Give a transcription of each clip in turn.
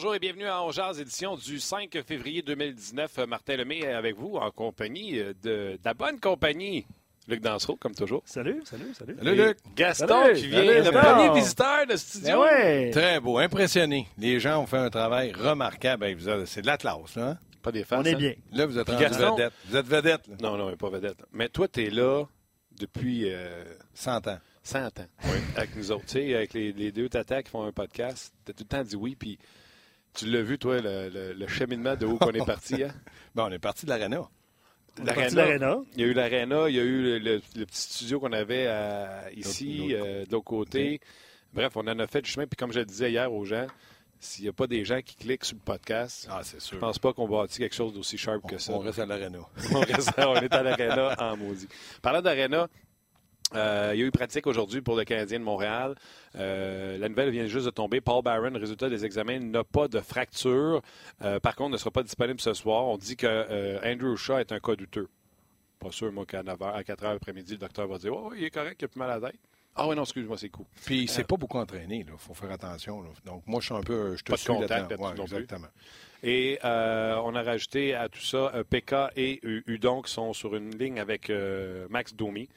Bonjour et bienvenue à Ongeaz, édition du 5 février 2019. Martin Lemay est avec vous en compagnie de, de la bonne compagnie. Luc Dansereau, comme toujours. Salut, salut, salut. Salut, Luc. Gaston Salut, qui vient, salut, le Gaston. premier visiteur de studio. Ben ouais. Très beau, impressionné. Les gens ont fait un travail remarquable. Ben, C'est de la classe, là. hein? Pas des farces, On est hein? bien. Là, vous êtes rendu Gaston- vedette. Vous êtes vedette, là. Non, non, pas vedette. Mais toi, tu es là depuis euh, 100 ans. 100 ans avec nous autres. Tu sais, avec les, les deux tatas qui font un podcast, tu as tout le temps dit oui, puis tu l'as vu, toi, le, le- le cheminement de où qu'on est parti. Hein? Bon, on est parti de l'Arena. Il y a eu l'Arena, il y a eu le, le- le petit studio qu'on avait à- ici, euh, de l'autre côté. Bref, on en a fait du chemin. Puis comme je le disais hier aux gens, s'il n'y a pas des gens qui cliquent sur le podcast, Ah, sûr. je pense pas qu'on bâtit quelque chose d'aussi sharp que ça. On reste à l'aréna. on, reste- on est à l'Arena en maudit. Parlant d'Arena, euh, il y a eu pratique aujourd'hui pour le Canadien de Montréal. Euh, la nouvelle vient juste de tomber. Paul Barron, résultat des examens, n'a pas de fracture. Euh, par contre, ne sera pas disponible ce soir. On dit que Andrew Shaw est un cas douteux. Pas sûr, moi, qu'à 9h, à 4h après-midi, le docteur va dire Oh, il est correct, il a plus mal à la tête. Ah oui, non, excuse-moi, c'est cool. Puis, c'est pas beaucoup entraîné, là. faut faire attention. là. Donc, moi, je suis un peu. Je te Pas de suis contact là-dessus non plus. exactement. Et euh, on a rajouté à tout ça PK et Udon qui sont sur une ligne avec euh, Max Domi.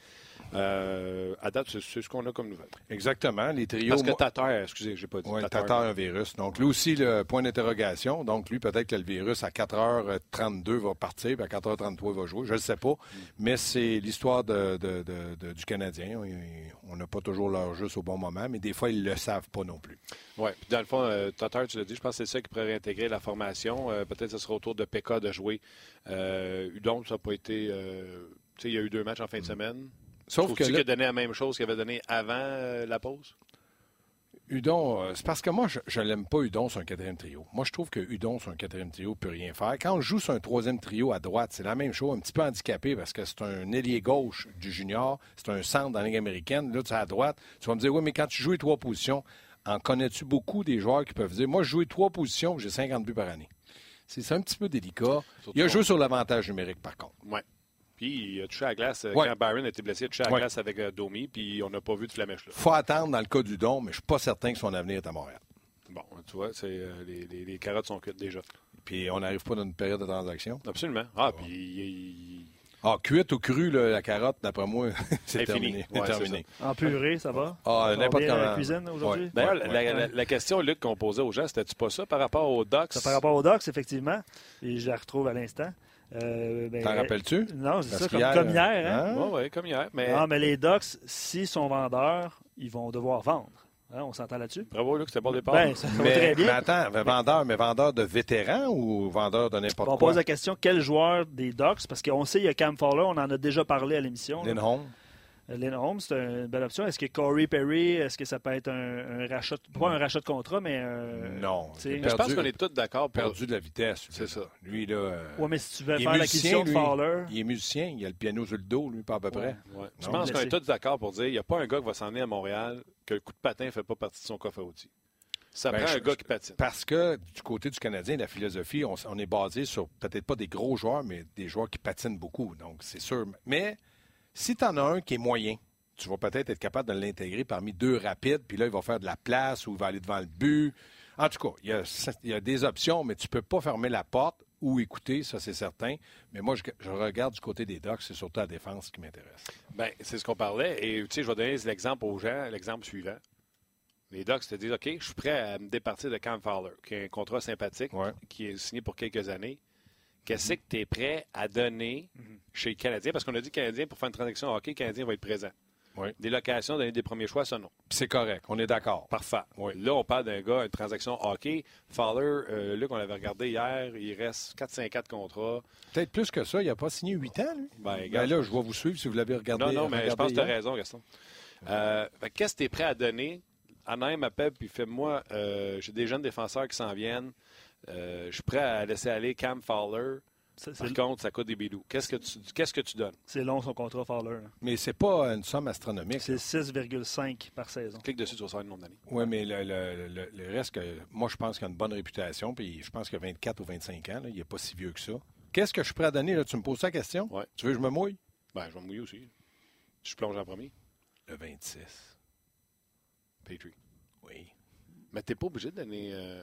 Euh, à date, c'est ce qu'on a comme nouvelle. Exactement. Les trios. Parce que Tatar, excusez, j'ai pas dit Oui, Tatar. Tatar a un virus. Donc, lui aussi, le point d'interrogation. Donc, lui, peut-être que le virus, à 4h32, va partir, puis à 4h33, il va jouer. Je ne le sais pas. Mais c'est l'histoire de, de- de- de- du Canadien. On n'a pas toujours l'heure juste au bon moment, mais des fois, ils ne le savent pas non plus. Oui, puis dans le fond, euh, Tatar, tu l'as dit, je pense que c'est ça qui pourrait réintégrer la formation. Euh, Peut-être que ce sera au tour de PK de jouer. Euh, Udon, ça n'a pas été. euh, tu sais, il y a eu deux matchs en fin de semaine. Sauf que qu'il là, donné la même chose qu'il avait donné avant euh, la pause? Udon, euh, c'est parce que moi, je ne l'aime pas Udon sur un quatrième trio. Moi, je trouve que Udon sur un quatrième trio ne peut rien faire. Quand on joue sur un troisième trio à droite, c'est la même chose, un petit peu handicapé parce que c'est un ailier gauche du junior, c'est un centre dans la Ligue américaine. Là, tu es à droite. Tu vas me dire, oui, mais quand tu joues les trois positions, en connais-tu beaucoup des joueurs qui peuvent dire, moi, je joue les trois positions, j'ai 50 buts par année? C'est un petit peu délicat. Surtout Il a joué sur l'avantage numérique, par contre. Oui. Puis il a touché à la glace. euh, Ouais. Quand Byron a été blessé, il a touché à la Ouais. glace avec euh, Domi, puis on n'a pas vu de flamèche là. faut attendre dans le cas d'Udon, mais je suis pas certain que son avenir est à Montréal. Bon, tu vois, c'est, euh, les, les- les carottes sont cuites déjà. Puis on n'arrive pas dans une période de transaction. Absolument. Ah, puis il- Ah, cuite ou cru, là, la carotte, d'après moi, c'est terminé. Ouais, terminé. En purée, ça va? Ah, n'importe à la comment. cuisine aujourd'hui? Ouais. Ouais, la, ouais. la- la question, Luc, qu'on posait aux gens, c'était-tu pas ça par rapport aux Ducks? Ça par rapport aux Docs, effectivement. Et je la retrouve à l'instant. Euh, ben, T'en rappelles-tu? Non, c'est ça, comme, qu'hier, comme hier. Hein? hein? Oui, oui, comme hier. Mais Non, mais les Docs, s'ils sont vendeurs, ils vont devoir vendre. Hein, on s'entend là-dessus? bravo, Luc, c'était bon départ. Ben, ça Mais, très mais bien. attends, mais vendeur, mais vendeur de vétérans ou vendeur de n'importe On quoi? pose la question quel joueur des Ducks? Parce qu'on sait il y a Cam Fowler, on en a déjà parlé à l'émission. là. Lindholm? Euh, Lynn Holmes, c'est une belle option. Est-ce que Corey Perry, est-ce que ça peut être un, un rachat, de- pas un rachat de contrat, mais un. Non. Il Mais je pense qu'on est tous d'accord pour. perdu de la vitesse. C'est ça. Lui, là. euh, Ouais, mais si tu veux il est faire l'acquisition de. Fowler. Il est musicien, il a le piano sur le dos, lui, pas à peu près. Ouais. Je pense qu'on est tous d'accord pour dire qu'il n'y a pas un gars qui va s'en venir à Montréal que le coup de patin ne fait pas partie de son coffre à outils. Ça Ben, prend je- un gars qui patine. Parce que du côté du Canadien, la philosophie, on est basé sur peut-être pas des gros joueurs, mais des joueurs qui patinent beaucoup. Donc, c'est sûr. Mais si tu en as un qui est moyen, tu vas peut-être être capable de l'intégrer parmi deux rapides, puis là, il va faire de la place ou il va aller devant le but. En tout cas, il y a, il y a des options, mais tu peux pas fermer la porte ou écouter, ça c'est certain. Mais moi, je, je regarde du côté des Ducks, c'est surtout la défense qui m'intéresse. Ben, c'est ce qu'on parlait. Et tu sais, je vais donner l'exemple aux gens, l'exemple suivant. Les Ducks te disent OK, je suis prêt à me départir de Cam Fowler, qui a un contrat sympathique, Ouais. qui est signé pour quelques années. Qu'est-ce que tu es prêt à donner chez le Canadien? Parce qu'on a dit Canadien, pour faire une transaction hockey, le Canadien va être présent. Ouais. Des locations, donner des premiers choix, ça non. C'est correct, on est d'accord. Parfait. Oui. Là, on parle d'un gars, une transaction hockey. Fowler, euh, Luc, on l'avait regardé hier, il reste 4-5-4 contrats. Peut-être plus que ça, il n'a pas signé 8 ans, lui? Ben, Ben là, je vais vous suivre si vous l'avez regardé. non, non, mais je pense que tu as raison, Gaston. Euh, Qu'est-ce que tu es prêt à donner? Anaheim m'appelle puis fait moi, euh, j'ai des jeunes défenseurs qui s'en viennent. Euh, je suis prêt à laisser aller Cam Fowler. C'est- Par contre, ça coûte des bidous. Qu'est-ce que tu, qu'est-ce que tu donnes? c'est long son contrat Fowler. là. Mais c'est pas une somme astronomique. C'est 6,5 par saison. Clique dessus, tu vas savoir le nombre d'années. Oui, mais le, le- le- le reste, que, moi, je pense qu'il a une bonne réputation. Puis je pense qu'il a 24 ou 25 ans. là, il n'est pas si vieux que ça. Qu'est-ce que je suis prêt à donner? Là? Tu me poses la question? Ouais. Tu veux que je me mouille? Ben, je vais me mouiller aussi. Je plonge en premier. Le 26. Petrie. Oui. Mais tu pas obligé de donner euh,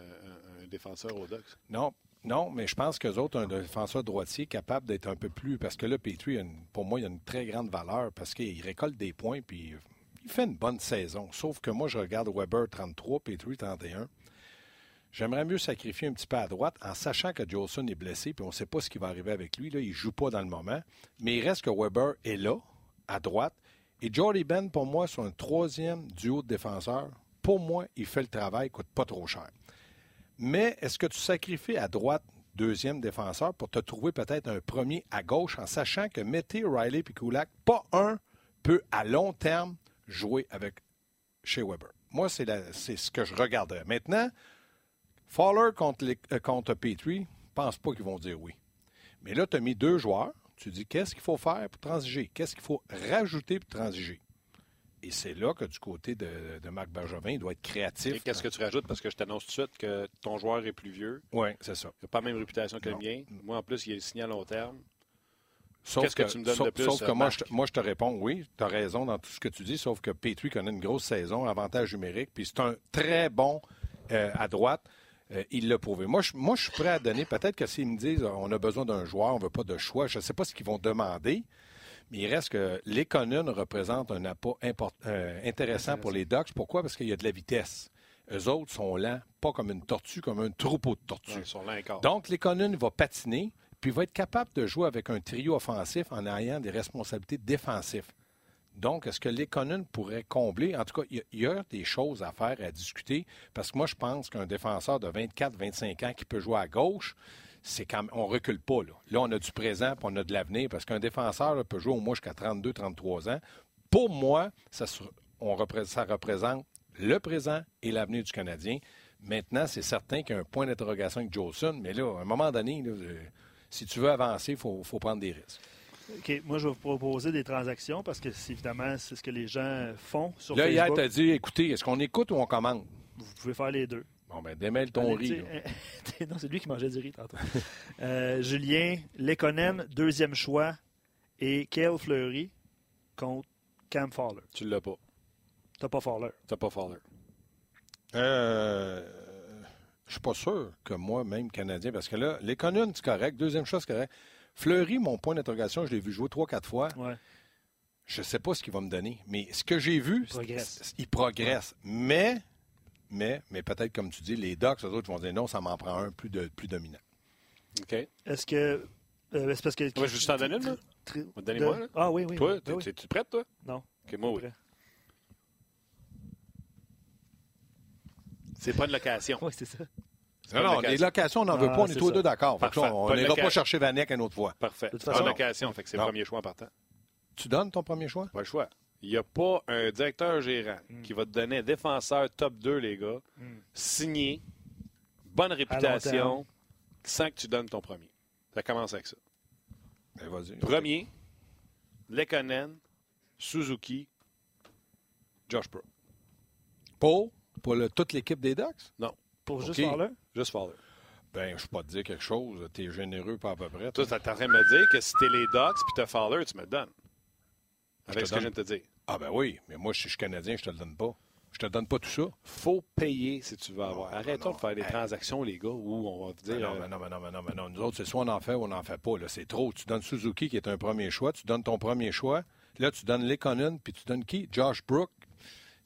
un, défenseur aux Ducks. Non, non, mais je pense qu'eux autres, un défenseur droitier capable d'être un peu plus. Parce que là, Petrie, pour moi, il a une très grande valeur parce qu'il récolte des points puis il fait une bonne saison. Sauf que moi, je regarde Weber 33, Petrie 31. J'aimerais mieux sacrifier un petit peu à droite en sachant que Jolson est blessé puis on ne sait pas ce qui va arriver avec lui. Là, il ne joue pas dans le moment. Mais il reste que Weber est là, à droite. Et Jordy Ben, pour moi, c'est un troisième duo de défenseurs. Pour moi, il fait le travail, il coûte pas trop cher. Mais est-ce que tu sacrifies à droite deuxième défenseur pour te trouver peut-être un premier à gauche en sachant que Mété, Riley et pas un peut à long terme jouer avec chez Weber? Moi, c'est ce que je regarderais. Maintenant, Fowler contre, les- euh, contre Petrie, pense pas qu'ils vont dire oui. Mais là, tu as mis deux joueurs. Tu dis qu'est-ce qu'il faut faire pour transiger? Qu'est-ce qu'il faut rajouter pour transiger? Et c'est là que du côté de, de Marc Bergevin, il doit être créatif. Et qu'est-ce que tu rajoutes? Parce que je t'annonce tout de suite que ton joueur est plus vieux. Oui, c'est ça. Il n'a pas la même réputation que Non. le mien. Moi, en plus, il est signé à long terme. Sauf Qu'est-ce que tu me donnes sauf, de plus, sauf que moi Marc? je, te, moi, je te réponds oui, tu as raison dans tout ce que tu dis, sauf que Petrie connaît une grosse saison, avantage numérique, puis c'est un très bon euh, à droite. Euh, il l'a prouvé. Moi je, moi, je suis prêt à donner. Peut-être que s'ils me disent on a besoin d'un joueur, on ne veut pas de choix, je ne sais pas ce qu'ils vont demander, mais il reste que les Conan représentent un apport import- euh, intéressant pour les Ducks. Pourquoi? Parce qu'il y a de la vitesse. Eux autres sont lents, pas comme une tortue, comme un troupeau de tortues. Ils sont encore. Donc, Lekonen va patiner, puis va être capable de jouer avec un trio offensif en ayant des responsabilités défensives. Donc, est-ce que Lekonen pourrait combler? En tout cas, il y a- il y, a des choses à faire, à discuter, parce que moi, je pense qu'un défenseur de 24-25 ans qui peut jouer à gauche, c'est quand même, on recule pas. Là. là, on a du présent, puis on a de l'avenir, parce qu'un défenseur là, peut jouer au moins jusqu'à 32-33 ans. Pour moi, ça, on repré- ça représente le présent et l'avenir du Canadien. Maintenant, c'est certain qu'il y a un point d'interrogation avec Jolson, mais là, à un moment donné, là, euh, si tu veux avancer, il faut, faut prendre des risques. OK, moi, je vais vous proposer des transactions parce que, c'est- évidemment, c'est ce que les gens font sur là, hier, Facebook. tu as dit, écoutez, est-ce qu'on écoute ou on commande? Vous pouvez faire les deux. Bon, ben, démêle ton Allez, riz. non, c'est lui qui mangeait du riz tantôt. Euh, Julien Lekonen, deuxième choix, et Kale Fleury contre Cam Fowler. Tu l'as pas. T'as pas Fowler. Tu pas Fowler. Euh, je suis pas sûr que moi, même Canadien, parce que là, les Conuns, c'est correct. Deuxième chose, c'est correct. Fleury, mon point d'interrogation, je l'ai vu jouer trois, quatre fois. Ouais. Je ne sais pas ce qu'il va me donner. Mais ce que j'ai vu, progresse. il progresse. Mais, mais, mais peut-être, comme tu dis, les Ducks, eux autres vont dire non, ça m'en prend un plus, de, plus dominant. OK. Est-ce que. euh, c'est parce que. Moi, je veux juste t'en donner une, là. Tri- Donnez-moi, de- là. Ah oui, oui. Toi, oui, oui. t'es-tu prête, toi? Non. OK, moi, oui. Prêt. C'est pas de location. Oui, c'est ça. Non, pas non, location. les locations, on n'en veut Ah, pas, on c'est est tous deux d'accord. On Pas n'ira pas chercher Vanek une autre fois. Parfait. De toute Pas façon- de location, fait que c'est le Non. premier choix en partant. Tu donnes ton premier choix? Pas le choix. Il n'y a pas un directeur gérant Hmm. qui va te donner un défenseur top 2, les gars, Mm. signé, bonne réputation, sans que tu donnes ton premier. Ça commence avec ça. Ben, vas-y. Premier, Lekonen, Suzuki, Josh Brook. Pour, pour le- toute l'équipe des Ducks? Pour juste. Fowler? Juste Fowler. Ben, je peux pas te dire quelque chose. Tu es généreux pas à peu près. Toi, tu es en train de me dire que si t'es les Ducks puis t'as Fowler, tu me le donnes. Avec ce que je viens de te dire. Ah ben oui, mais moi, si je suis Canadien, je te le donne pas. Je te donne pas tout ça. faut payer si tu veux avoir. Arrêtons non, de faire des transactions, les gars, où on va te Ben dire. non, euh, ben non, ben non, ben non, ben non. Nous autres, c'est soit on en fait ou on n'en fait pas. C'est trop. Tu donnes Suzuki, qui est un premier choix. Tu donnes ton premier choix. Là, tu donnes Lekonen, puis tu donnes qui? Josh Brook.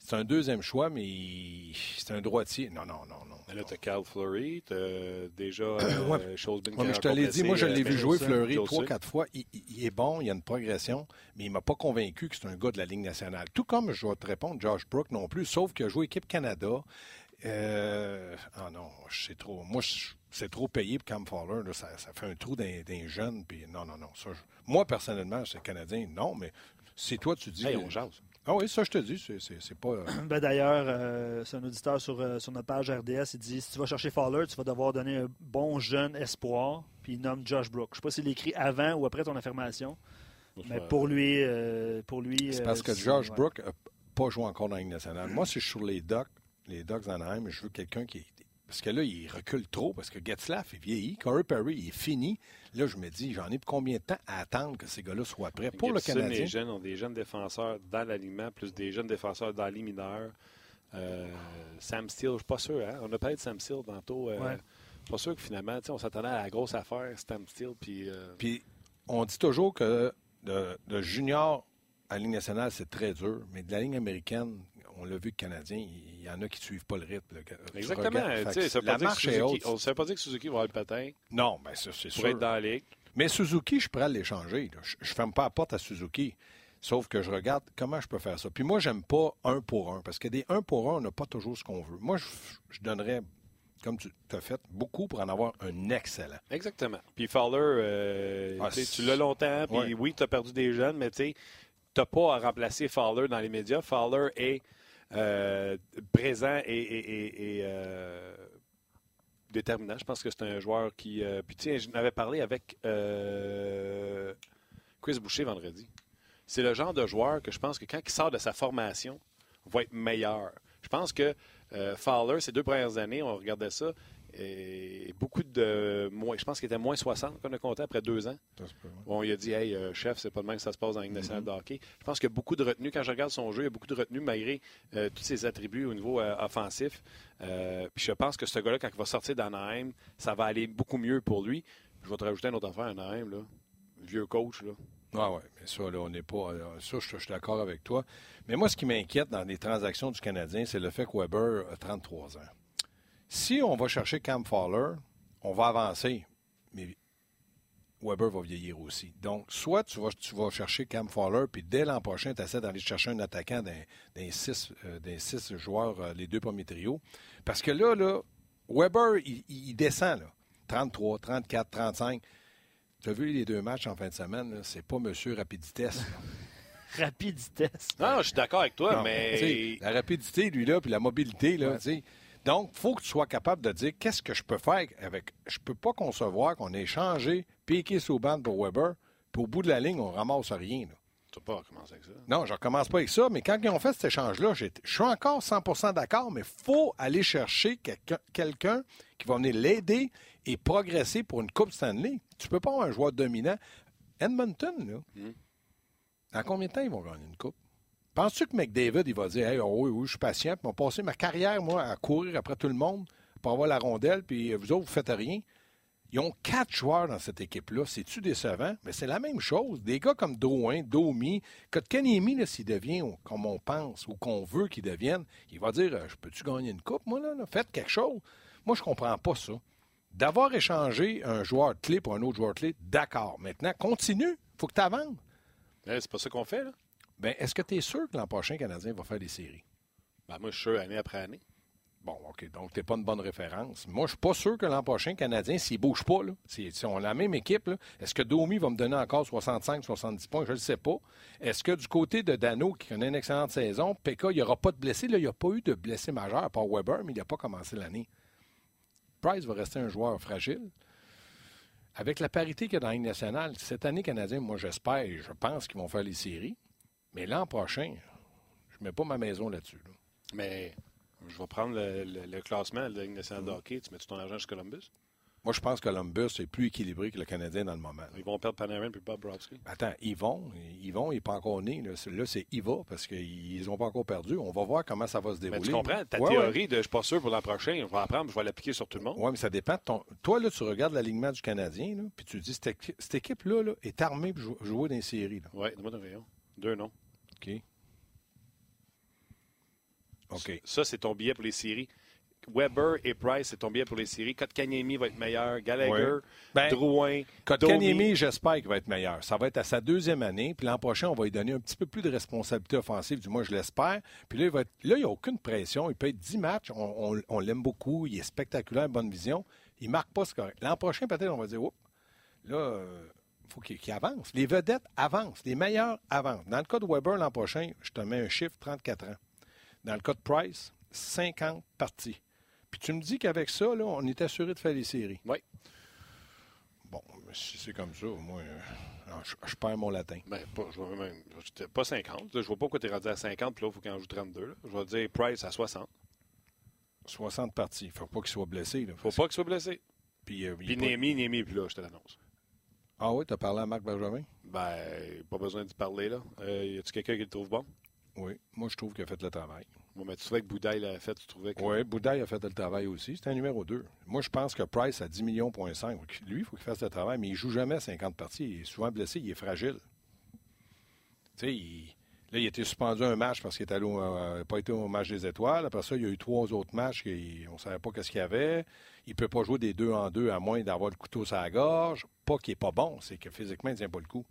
C'est un deuxième choix, mais c'est un droitier. Non, non, non, non. Là, t'as Cal Fleury, t'as déjà euh, Ouais. Chose Ouais, mais je te l'ai dit, moi, je l'ai vu jouer Fleury trois, quatre fois. Il, est bon, il a une progression, mais il m'a pas convaincu que c'est un gars de la Ligue nationale. Tout comme je vais te répondre, Josh Brook non plus, sauf qu'il a joué équipe Canada. Euh, ah non, c'est trop. Moi, c'est trop payé pour Cam Fowler. là. ça, ça fait un trou d'un jeune. Puis non, non, non. Ça, je- moi, personnellement, c'est Canadien. Non, mais si toi, tu dis. Hey, on jase. Ah oui, ça, je te dis. c'est- pas. euh, Ben, D'ailleurs, euh, c'est un auditeur sur, euh, sur notre page RDS. Il dit si tu vas chercher Fowler, tu vas devoir donner un bon jeune espoir. Puis il nomme Josh Brook. Je ne sais pas s'il l'écrit avant ou après ton affirmation. Mais pour lui. euh, pour lui C'est euh, parce que ouais. Brook n'a pas joué encore dans la Ligue nationale. Moi, si je suis sur les Ducks, les Ducks d'Anaheim, je veux quelqu'un qui. Parce que là, il recule trop, parce que Getzlaff est vieilli, Corey Perry il est fini. Là, je me dis, j'en ai pour combien de temps à attendre que ces gars-là soient prêts pour le Canadien? Les jeunes ont des jeunes défenseurs dans l'alignement, plus des jeunes défenseurs dans les mineurs. Sam Steele, je suis pas sûr. Hein? On a parlé de Sam Steele tantôt. Ouais. Pas sûr que finalement, on s'attendait à la grosse affaire, Sam Steele. Puis, puis on dit toujours que de, de junior à la Ligue nationale, c'est très dur, mais de la ligne américaine, on l'a vu, le Canadien, il y en a qui ne suivent pas le rythme. Exactement. Ça la marche est haute. On ne savait pas dire que Suzuki va avoir le patin. Non, mais ça, c'est sûr. être dans la ligue. Mais Suzuki, je pourrais l'échanger. Je ne ferme pas la porte à Suzuki. Sauf que je regarde comment je peux faire ça. Puis moi, j'aime pas un pour un, parce que des un pour un, on n'a pas toujours ce qu'on veut. Moi, je, donnerais, comme tu as fait, beaucoup pour en avoir un excellent. Exactement. Puis Fowler, euh, ah, tu l'as longtemps, puis oui, tu as perdu des jeunes, mais tu sais, tu n'as pas à remplacer Fowler dans les médias. Fowler est euh, présent et, euh, déterminant. Je pense que c'est un joueur qui. Euh, puis tiens, je n'avais parlé avec Chris Boucher vendredi. C'est le genre de joueur que je pense que quand il sort de sa formation, va être meilleur. Je pense que Fowler, ces deux premières années, on regardait ça, et beaucoup de moins, je pense qu'il était moins 60 qu'on a compté après deux ans. Bon, il a dit, hey, euh, chef, c'est pas de même que ça se passe dans la Ligue nationale mm-hmm. de hockey. Je pense qu'il y a beaucoup de retenue. Quand je regarde son jeu, il y a beaucoup de retenue malgré euh, tous ses attributs au niveau euh, offensif. puis je pense que ce gars-là, quand il va sortir d'Anaheim, ça va aller beaucoup mieux pour lui. Je vais te rajouter une autre affaire, Anaheim, là. Vieux coach, là. Ah oui, mais ça, là, on n'est pas. Ça, je, suis d'accord avec toi. Mais moi, ce qui m'inquiète dans les transactions du Canadien, c'est le fait que Weber a 33 ans. Si on va chercher Cam Fowler, on va avancer, mais Weber va vieillir aussi. Donc, soit tu vas, tu vas chercher Cam Fowler, puis dès l'an prochain, tu essaies d'aller chercher un attaquant d'un six, euh, six, joueurs, euh, les deux premiers trios. Parce que là, là Weber, il, descend, là. 33, 34, 35. Tu as vu les deux matchs en fin de semaine, c'est pas monsieur rapidité. rapidité. Non, je suis d'accord avec toi, mais. La rapidité, lui, là, puis la mobilité, là, tu sais donc, il faut que tu sois capable de dire qu'est-ce que je peux faire avec. Je peux pas concevoir qu'on ait changé piqué Souban pour Weber, puis au bout de la ligne, on ramasse rien. Tu vas pas recommencer avec ça. Non, je recommence pas avec ça, mais quand ils ont fait cet échange-là, je suis encore 100% d'accord, mais il faut aller chercher quelqu'un qui va venir l'aider et progresser pour une Coupe Stanley. Tu peux pas avoir un joueur dominant. Edmonton, là, dans combien de temps ils vont gagner une Coupe? Penses-tu que McDavid, il va dire hey, oh, oui, oui, je suis patient, puis passer ma carrière, moi, à courir après tout le monde pour avoir la rondelle, puis vous autres, vous faites rien? Ils ont quatre joueurs dans cette équipe-là. C'est-tu décevant? Mais c'est la même chose. Des gars comme Drouin, Domi, Kotkaniemi, s'il devient comme on pense ou qu'on veut qu'il devienne, il va dire Je peux-tu gagner une coupe, moi, là, Faites quelque chose. Moi, je comprends pas ça. D'avoir échangé un joueur clé pour un autre joueur clé, d'accord. Maintenant, continue. faut que tu avances. c'est pas ça qu'on fait, là. Bien, est-ce que tu es sûr que l'an prochain, Canadien va faire des séries? Ben, moi, je suis sûr année après année. Bon, OK. Donc, tu n'es pas une bonne référence. Moi, je suis pas sûr que l'an prochain, Canadien, s'il ne bouge pas, là, si, on a la même équipe, est-ce que Domi va me donner encore 65-70 points? Je ne le sais pas. Est-ce que du côté de Dano, qui connaît une excellente saison, Pekka, il n'y aura pas de blessés? Là, il n'y a pas eu de blessés majeurs, par Weber, mais il n'a pas commencé l'année. Price va rester un joueur fragile. Avec la parité qu'il y a dans la Ligue nationale, cette année, Canadien, moi, j'espère et je pense qu'ils vont faire les séries. Mais l'an prochain, je ne mets pas ma maison là-dessus. Mais je vais prendre le, classement de la Ligue nationale de mm. hockey. Tu mets ton argent chez Columbus? Moi, je pense que Columbus est plus équilibré que le Canadien dans le moment. Ils vont perdre Panarin et Bob Browski. Attends, ils vont. Ils vont, il n'est pas encore né. Là, c'est Iva parce qu'ils n'ont pas encore perdu. On va voir comment ça va se dérouler. Mais tu comprends ta théorie de je ne suis pas sûr pour l'an prochain, je vais apprendre, je vais l'appliquer sur tout le monde. Oui, mais ça dépend de ton. Toi, là, tu regardes l'alignement du Canadien, puis tu dis cette, équipe-là est armée pour jouer dans les séries. Oui, donne-moi rayon. Deux noms. OK. Ça, c'est ton billet pour les séries. Weber et Price, c'est ton billet pour les séries. Kotkaniemi va être meilleur. Gallagher, ben, Drouin. Kotkaniemi, j'espère qu'il va être meilleur. Ça va être à sa deuxième année. Puis l'an prochain, on va lui donner un petit peu plus de responsabilité offensive. Du moins, je l'espère. Puis là, il n'y a aucune pression. Il peut être 10 matchs. On, l'aime beaucoup. Il est spectaculaire, bonne vision. Il ne marque pas ce correct. L'an prochain, peut-être, on va dire, Oups, là, euh, il faut qu'il avance. Les vedettes avancent. Les meilleurs avancent. Dans le cas de Weber l'an prochain, je te mets un chiffre 34 ans. Dans le cas de Price, 50 parties. Puis tu me dis qu'avec ça, là, on est assuré de faire les séries. Oui. Bon, si c'est comme ça, moi, euh, je, perds mon latin. Ben, pas, je vois même, pas 50. je vois pas pourquoi tu es rendu à 50, puis là, il faut qu'il en joue 32. Je vais dire Price à 60. 60 parties. Il ne faut pas qu'il soit blessé. Il ne faut pas qu'il soit blessé. Puis, euh, puis Némi, Némi, puis là, je te l'annonce. Ah oui, tu as parlé à Marc Benjamin? Ben, pas besoin d'y parler, là. Euh, y a-tu quelqu'un qui le trouve bon? Oui, moi, je trouve qu'il a fait le travail. Bon, mais tu trouvais que Boudaille l'a fait, tu trouvais que... Oui, Boudaille a fait le travail aussi. C'était un numéro 2. Moi, je pense que Price a 10 millions, point 5. Lui, il faut qu'il fasse le travail, mais il joue jamais 50 parties. Il est souvent blessé, il est fragile. Tu sais, il... là, il a été suspendu un match parce qu'il n'a euh, pas été au match des étoiles. Après ça, il y a eu trois autres matchs qu'on ne savait pas qu'est-ce qu'il y avait. Il ne peut pas jouer des deux en deux à moins d'avoir le couteau sur la gorge. Pas qu'il n'est pas bon, c'est que physiquement, il ne tient pas le coup.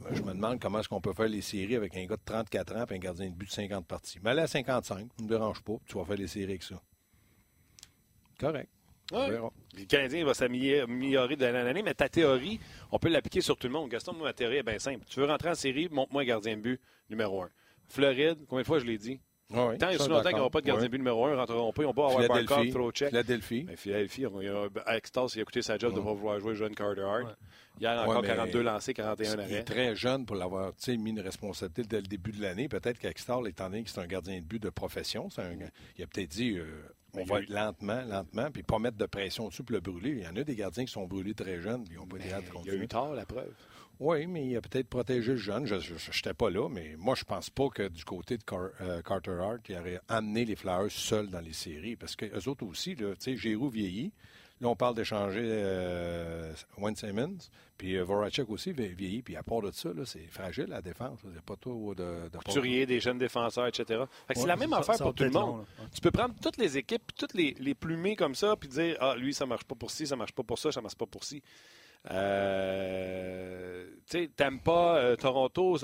Ben, je me demande comment est-ce qu'on peut faire les séries avec un gars de 34 ans et un gardien de but de 50 parties. Mais là, à 55, ne me dérange pas. Tu vas faire les séries avec ça. Correct. Le Canadien va s'améliorer de l'année en année, mais ta théorie, on peut l'appliquer sur tout le monde. Gaston, ma théorie est bien simple. Tu veux rentrer en série, montre-moi un gardien de but numéro un. Floride, combien de fois je l'ai dit? Oui, Tant et si longtemps qu'ils n'auront pas de gardien de but numéro un, ils ne rentreront pas. Ils n'ont pas avoir barcode, throw check. Philadelphie. Mais Philadelphie, Extas, il a coûté sa job de ne pas vouloir jouer jeune Carter Hart. Hier, encore 42 lancés, 41 arrêts. Il est très jeune pour l'avoir mis une responsabilité dès le début de l'année. Peut-être qu'Extar, étant donné que c'est un gardien de but de profession, il a peut-être dit euh, on va être lentement, lentement, puis pas mettre de pression dessus pour le brûler. Il y en a des gardiens qui sont brûlés très jeunes, puis ils n'ont pas été de Il y a eu tard, la preuve. Oui, mais il a peut-être protégé le jeune. Je n'étais pas là, mais moi, je pense pas que du côté de euh, Carter Hart, il aurait amené les Flyers seuls dans les séries. Parce que eux autres aussi, tu sais, Giroud vieillit. Là, on parle d'échanger euh, Wayne Simmons. Puis euh, Voracek aussi vieillit. Puis à part de ça, c'est fragile la défense. Il n'y a pas trop de. de Couturier, des jeunes défenseurs, etc. c'est la même affaire pour tout le monde. Tu peux prendre toutes les équipes, toutes les, les plumées comme ça, puis dire Ah, lui, ça marche pas pour ci, ça marche pas pour ça, ça marche pas pour ci. Euh, tu sais, t'aimes pas euh, Toronto.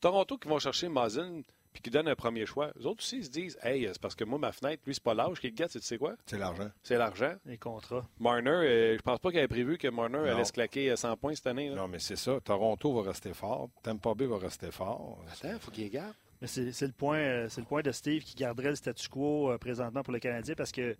Toronto qui vont chercher Mazin puis qui donne un premier choix. Les autres aussi se disent Hey, c'est parce que moi, ma fenêtre, lui, c'est pas l'âge qui le gâte, tu sais quoi? C'est l'argent. C'est l'argent. Les contrats. Marner, euh, je pense pas qu'il avait prévu que Marner allait se claquer 100 points cette année. Non, mais c'est ça. Toronto va rester fort. Tampa Bay va rester fort. Attends, faut qu'il garde. Mais c'est le, point, le point de Steve qui garderait le statu quo présentement pour le Canadien parce que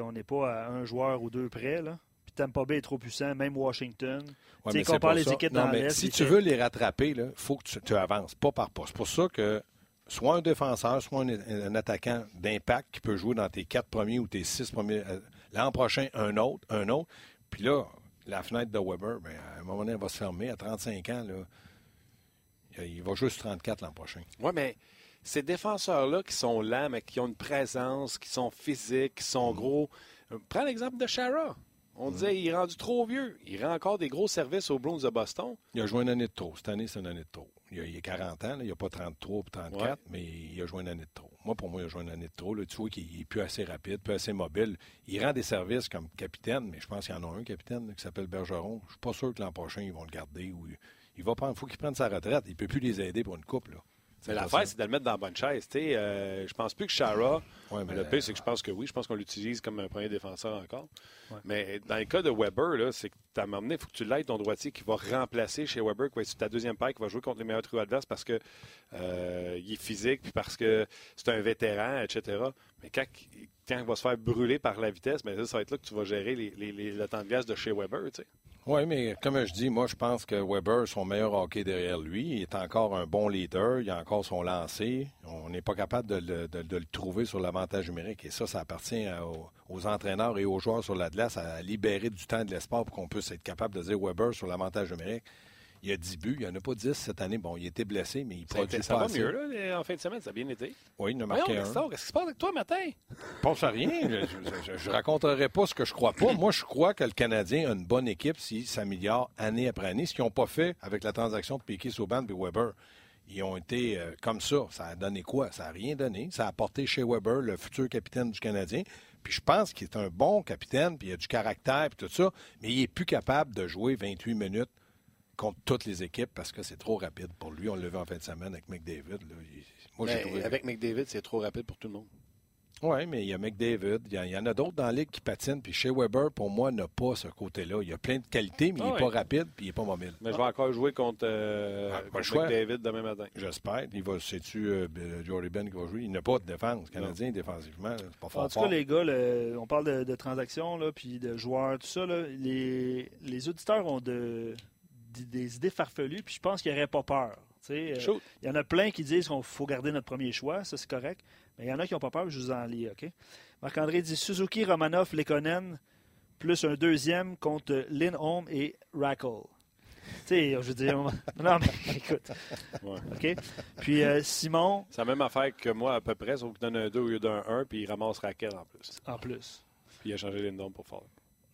on n'est pas à un joueur ou deux près. Là. Tampa Bay est trop puissant, même Washington. Ouais, compare les équipes dans l'Est. Si tu veux les rattraper, il faut que tu, avances, pas par pas. C'est pour ça que soit un défenseur, soit un, attaquant d'impact qui peut jouer dans tes quatre premiers ou tes six premiers. Euh, l'an prochain, un autre, un autre. Puis là, la fenêtre de Weber, ben, à un moment donné, elle va se fermer. À 35 ans, là, il va juste 34 l'an prochain. Oui, mais ces défenseurs-là qui sont là, mais qui ont une présence, qui sont physiques, qui sont mm. gros. Euh, prends l'exemple de Shara. On disait, il est rendu trop vieux. Il rend encore des gros services aux Browns de Boston. Il a joué une année de trop. Cette année, c'est une année de trop. Il a, a 40 ans, il n'a pas 33 ou 34, mais il a joué une année de trop. Moi, pour moi, il a joué une année de trop. tu vois qu'il est plus assez rapide, plus assez mobile. Il rend des services comme capitaine, mais je pense qu'il y en a un capitaine qui s'appelle Bergeron. Je suis pas sûr que l'an prochain, ils vont le garder. Ou il va prendre, faut qu'il prenne sa retraite. Il ne peut plus les aider pour une coupe. Là. Mais l'affaire, c'est de le mettre dans la bonne chaise. Euh, je pense plus que Shara. le pire, c'est que je pense que oui. Je pense qu'on l'utilise comme un premier défenseur encore. Mais dans le cas de Weber, c'est que tu as amené, il faut que tu l'aides ton droitier qui va remplacer chez Weber, qui va être ta deuxième paire, qui va jouer contre les meilleurs trios adverses parce qu'il euh, est physique, puis parce que c'est un vétéran, etc. Mais quand, il va se faire brûler par la vitesse, mais ça, va être là que tu vas gérer le temps de glace de chez Weber. Oui, mais comme je dis, moi, je pense que Weber, son meilleur hockey derrière lui, il est encore un bon leader, il a encore son lancé. On n'est pas capable de le, trouver sur l'avantage numérique. Et ça, ça appartient aux, entraîneurs et aux joueurs sur la glace à libérer du temps et de l'espoir pour qu'on puisse être capable de dire Weber sur l'avantage numérique. Il y a 10 buts. Il n'y en a pas 10 cette année. Bon, il était blessé, mais il produit pas Ça va mieux, là, en fin de semaine. Ça a bien été. Oui, il en a marqué un. Qu'est-ce qui se passe avec toi, matin? Je pense à rien. je ne raconterai pas ce que je crois pas. Moi, je crois que le Canadien a une bonne équipe s'il s'améliore année après année. Ce qu'ils n'ont pas fait avec la transaction de Piquet, Souban et Weber. Ils ont été euh, comme ça. Ça a donné quoi? Ça n'a rien donné. Ça a apporté chez Weber, le futur capitaine du Canadien. Puis je pense qu'il est un bon capitaine, puis il a du caractère, puis tout ça, mais il n'est plus capable de jouer 28 minutes contre toutes les équipes parce que c'est trop rapide pour lui. On l'a vu en fin de semaine avec McDavid. Moi, trouvé... Avec McDavid, c'est trop rapide pour tout le monde. Oui, mais il y a McDavid, il y, en a d'autres dans la ligue qui patinent, puis chez Weber, pour moi, n'a pas ce côté-là. Il a plein de qualités, mais il n'est ah pas rapide, puis il n'est pas mobile. Mais je vais encore jouer contre, euh, ah, McDavid demain matin. J'espère. Il va, sais-tu, euh, Jory Ben qui va jouer? Il n'a pas de défense. Canadien, défensivement, c'est pas fort. En tout cas, les gars, on parle de, transactions, là, puis de joueurs, tout ça. Là, les, les auditeurs ont de, des idées farfelues, puis je pense qu'il n'y aurait pas peur. Euh, il y en a plein qui disent qu'il faut garder notre premier choix, ça c'est correct. Mais il y en a qui n'ont pas peur, je vous en lis, OK? Marc-André dit Suzuki, Romanov, Lekonen, plus un deuxième contre Lindholm et Rackle. sais, je veux dire, non, mais écoute. OK? Puis euh, Simon? C'est la même affaire que moi à peu près, sauf qu'il donne un 2 au lieu d'un 1, puis il ramasse Raquel en plus. En plus. Puis il a changé Lindon pour faire.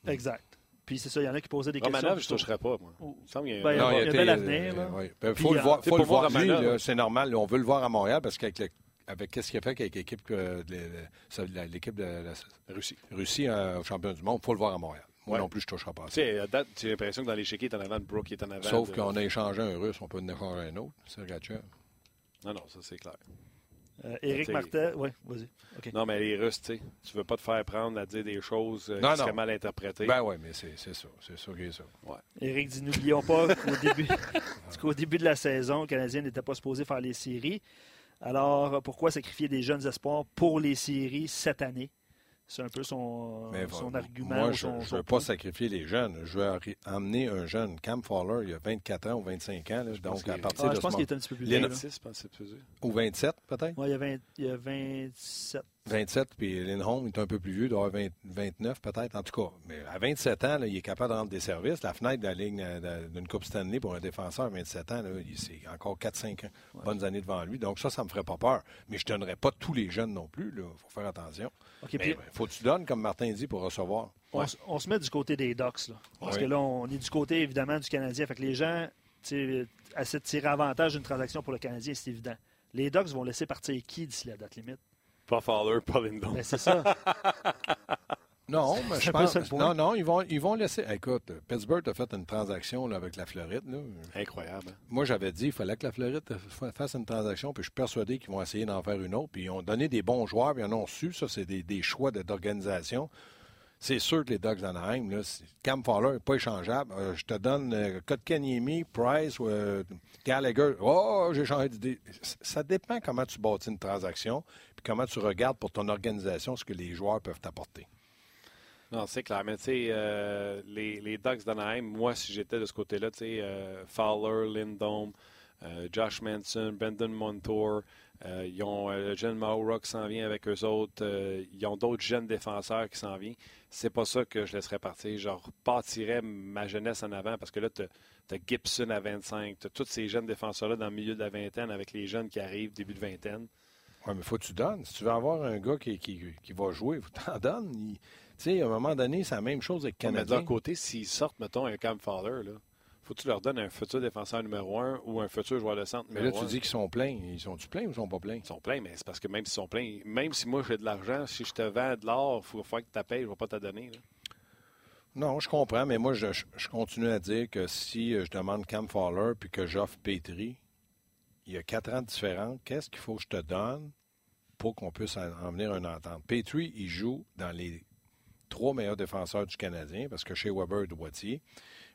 Exact. Puis c'est ça, il y en a qui posaient des Romanov, questions. je ne toucherai pas, moi. Il semble qu'il y a, ben, il y a, il y a bel avenir. Il ben, faut le voir. Faut le voir c'est normal. on veut le voir à Montréal parce qu'avec le avec qu'est-ce qu'il a fait avec l'équipe euh, de, l'équipe de la Russie, Russie euh, champion du monde, il faut le voir à Montréal. Moi non plus, je ne toucherai pas à ça. Tu sais, à date, j'ai l'impression que dans l'échiquier, il est en avant de Brooke, il est en avant. Sauf qu'on a échangé un russe, on peut en échanger un autre, c'est Sergachev. Non, non, ça c'est clair. Euh, Éric Martel, oui, vas-y. Non, mais les Russes, tu sais, tu veux pas te faire prendre à dire des choses euh, qui seraient mal interprétées. Ben oui, mais c'est ça. C'est ça qui est ça. Ouais. Éric dit n'oublions pas qu'au début, qu'au début de la saison, le Canadien n'était pas supposé faire les séries. Alors, pourquoi sacrifier des jeunes espoirs pour les séries cette année? C'est un peu son, son argument. Moi, je ne veux pas sacrifier les jeunes. Je veux emmener un jeune. Cam Fowler, il a 24 ans ou 25 ans. donc, à partir ah, de Je pense qu'il est un petit peu plus vieux. Ou 27, peut-être? Oui, il, a il y a 27. 27, puis Lindholm est un peu plus vieux, doit avoir 29 peut-être, en tout cas. Mais à 27 ans, il est capable de rendre des services. La fenêtre de la ligne d'une Coupe Stanley pour un défenseur à 27 ans, c'est encore 4-5 bonnes années devant lui. Donc ça, ça me ferait pas peur. Mais je ne donnerais pas tous les jeunes non plus. Il faut faire attention. Il ben, faut que tu donnes, comme Martin dit, pour recevoir. On, se met du côté des Ducks. Là, parce que là, on est du côté, évidemment, du Canadien. Fait que les gens essaient de tirer avantage d'une transaction pour le Canadien, c'est évident. Les Ducks vont laisser partir qui d'ici la date limite? Pas Fowler, pas Lindon. Ben, c'est ça. Non, mais je pense. Non, non, ils vont, ils vont laisser. Écoute, Pittsburgh a fait une transaction avec la Floride. Incroyable. Hein. Moi, j'avais dit qu'il fallait que la Floride fasse une transaction, puis je suis persuadé qu'ils vont essayer d'en faire une autre. Puis ils ont donné des bons joueurs, puis ils en ont su. Ça, c'est des, des choix d'organisation. C'est sûr que les Dogs d'Anaheim, Cam Fowler n'est pas échangeable. Euh, je te donne euh, Kotkaniemi, Price, euh, Gallagher. Oh, j'ai changé d'idée. Ça dépend comment tu bâtis une transaction puis comment tu regardes pour ton organisation ce que les joueurs peuvent t'apporter. Non, c'est clair. Mais tu sais, euh, les, les Ducks d'Anaheim, moi, si j'étais de ce côté-là, tu sais, Fowler, Lindholm, Josh Manson, Brendan Montour, ils ont le jeune Mauro qui s'en vient avec eux autres. ils ont d'autres jeunes défenseurs qui s'en viennent c'est pas ça que je laisserais partir. Je repartirais ma jeunesse en avant parce que là, tu as, Gibson à 25, tu as tous ces jeunes défenseurs-là dans le milieu de la vingtaine avec les jeunes qui arrivent début de vingtaine. Oui, mais il faut que tu donnes. Si tu veux avoir un gars qui, qui, va jouer, il faut t'en donnes. Tu sais, à un moment donné, c'est la même chose avec Canadien. Mais d'un côté, s'ils sortent, mettons, un Cam Fowler, là, faut que tu leur donnes un futur défenseur numéro un ou un futur joueur de centre Mais là, tu dis qu'ils sont pleins. Ils sont-tu pleins ou ils sont pas pleins? Ils sont pleins, mais c'est parce que même s'ils sont pleins, même si moi j'ai de l'argent, si je te vends de l'or, il faut faire que tu payes, je ne vais pas te donner. Non, je comprends, mais moi, je, continue à dire que si euh, je demande Cam Fowler puis que j'offre Petri, il y a quatre ans de différence. Qu'est-ce qu'il faut que je te donne pour qu'on puisse en venir à une entente? Petri, il joue dans les trois meilleurs défenseurs du Canadien parce que chez Weber et Boitier.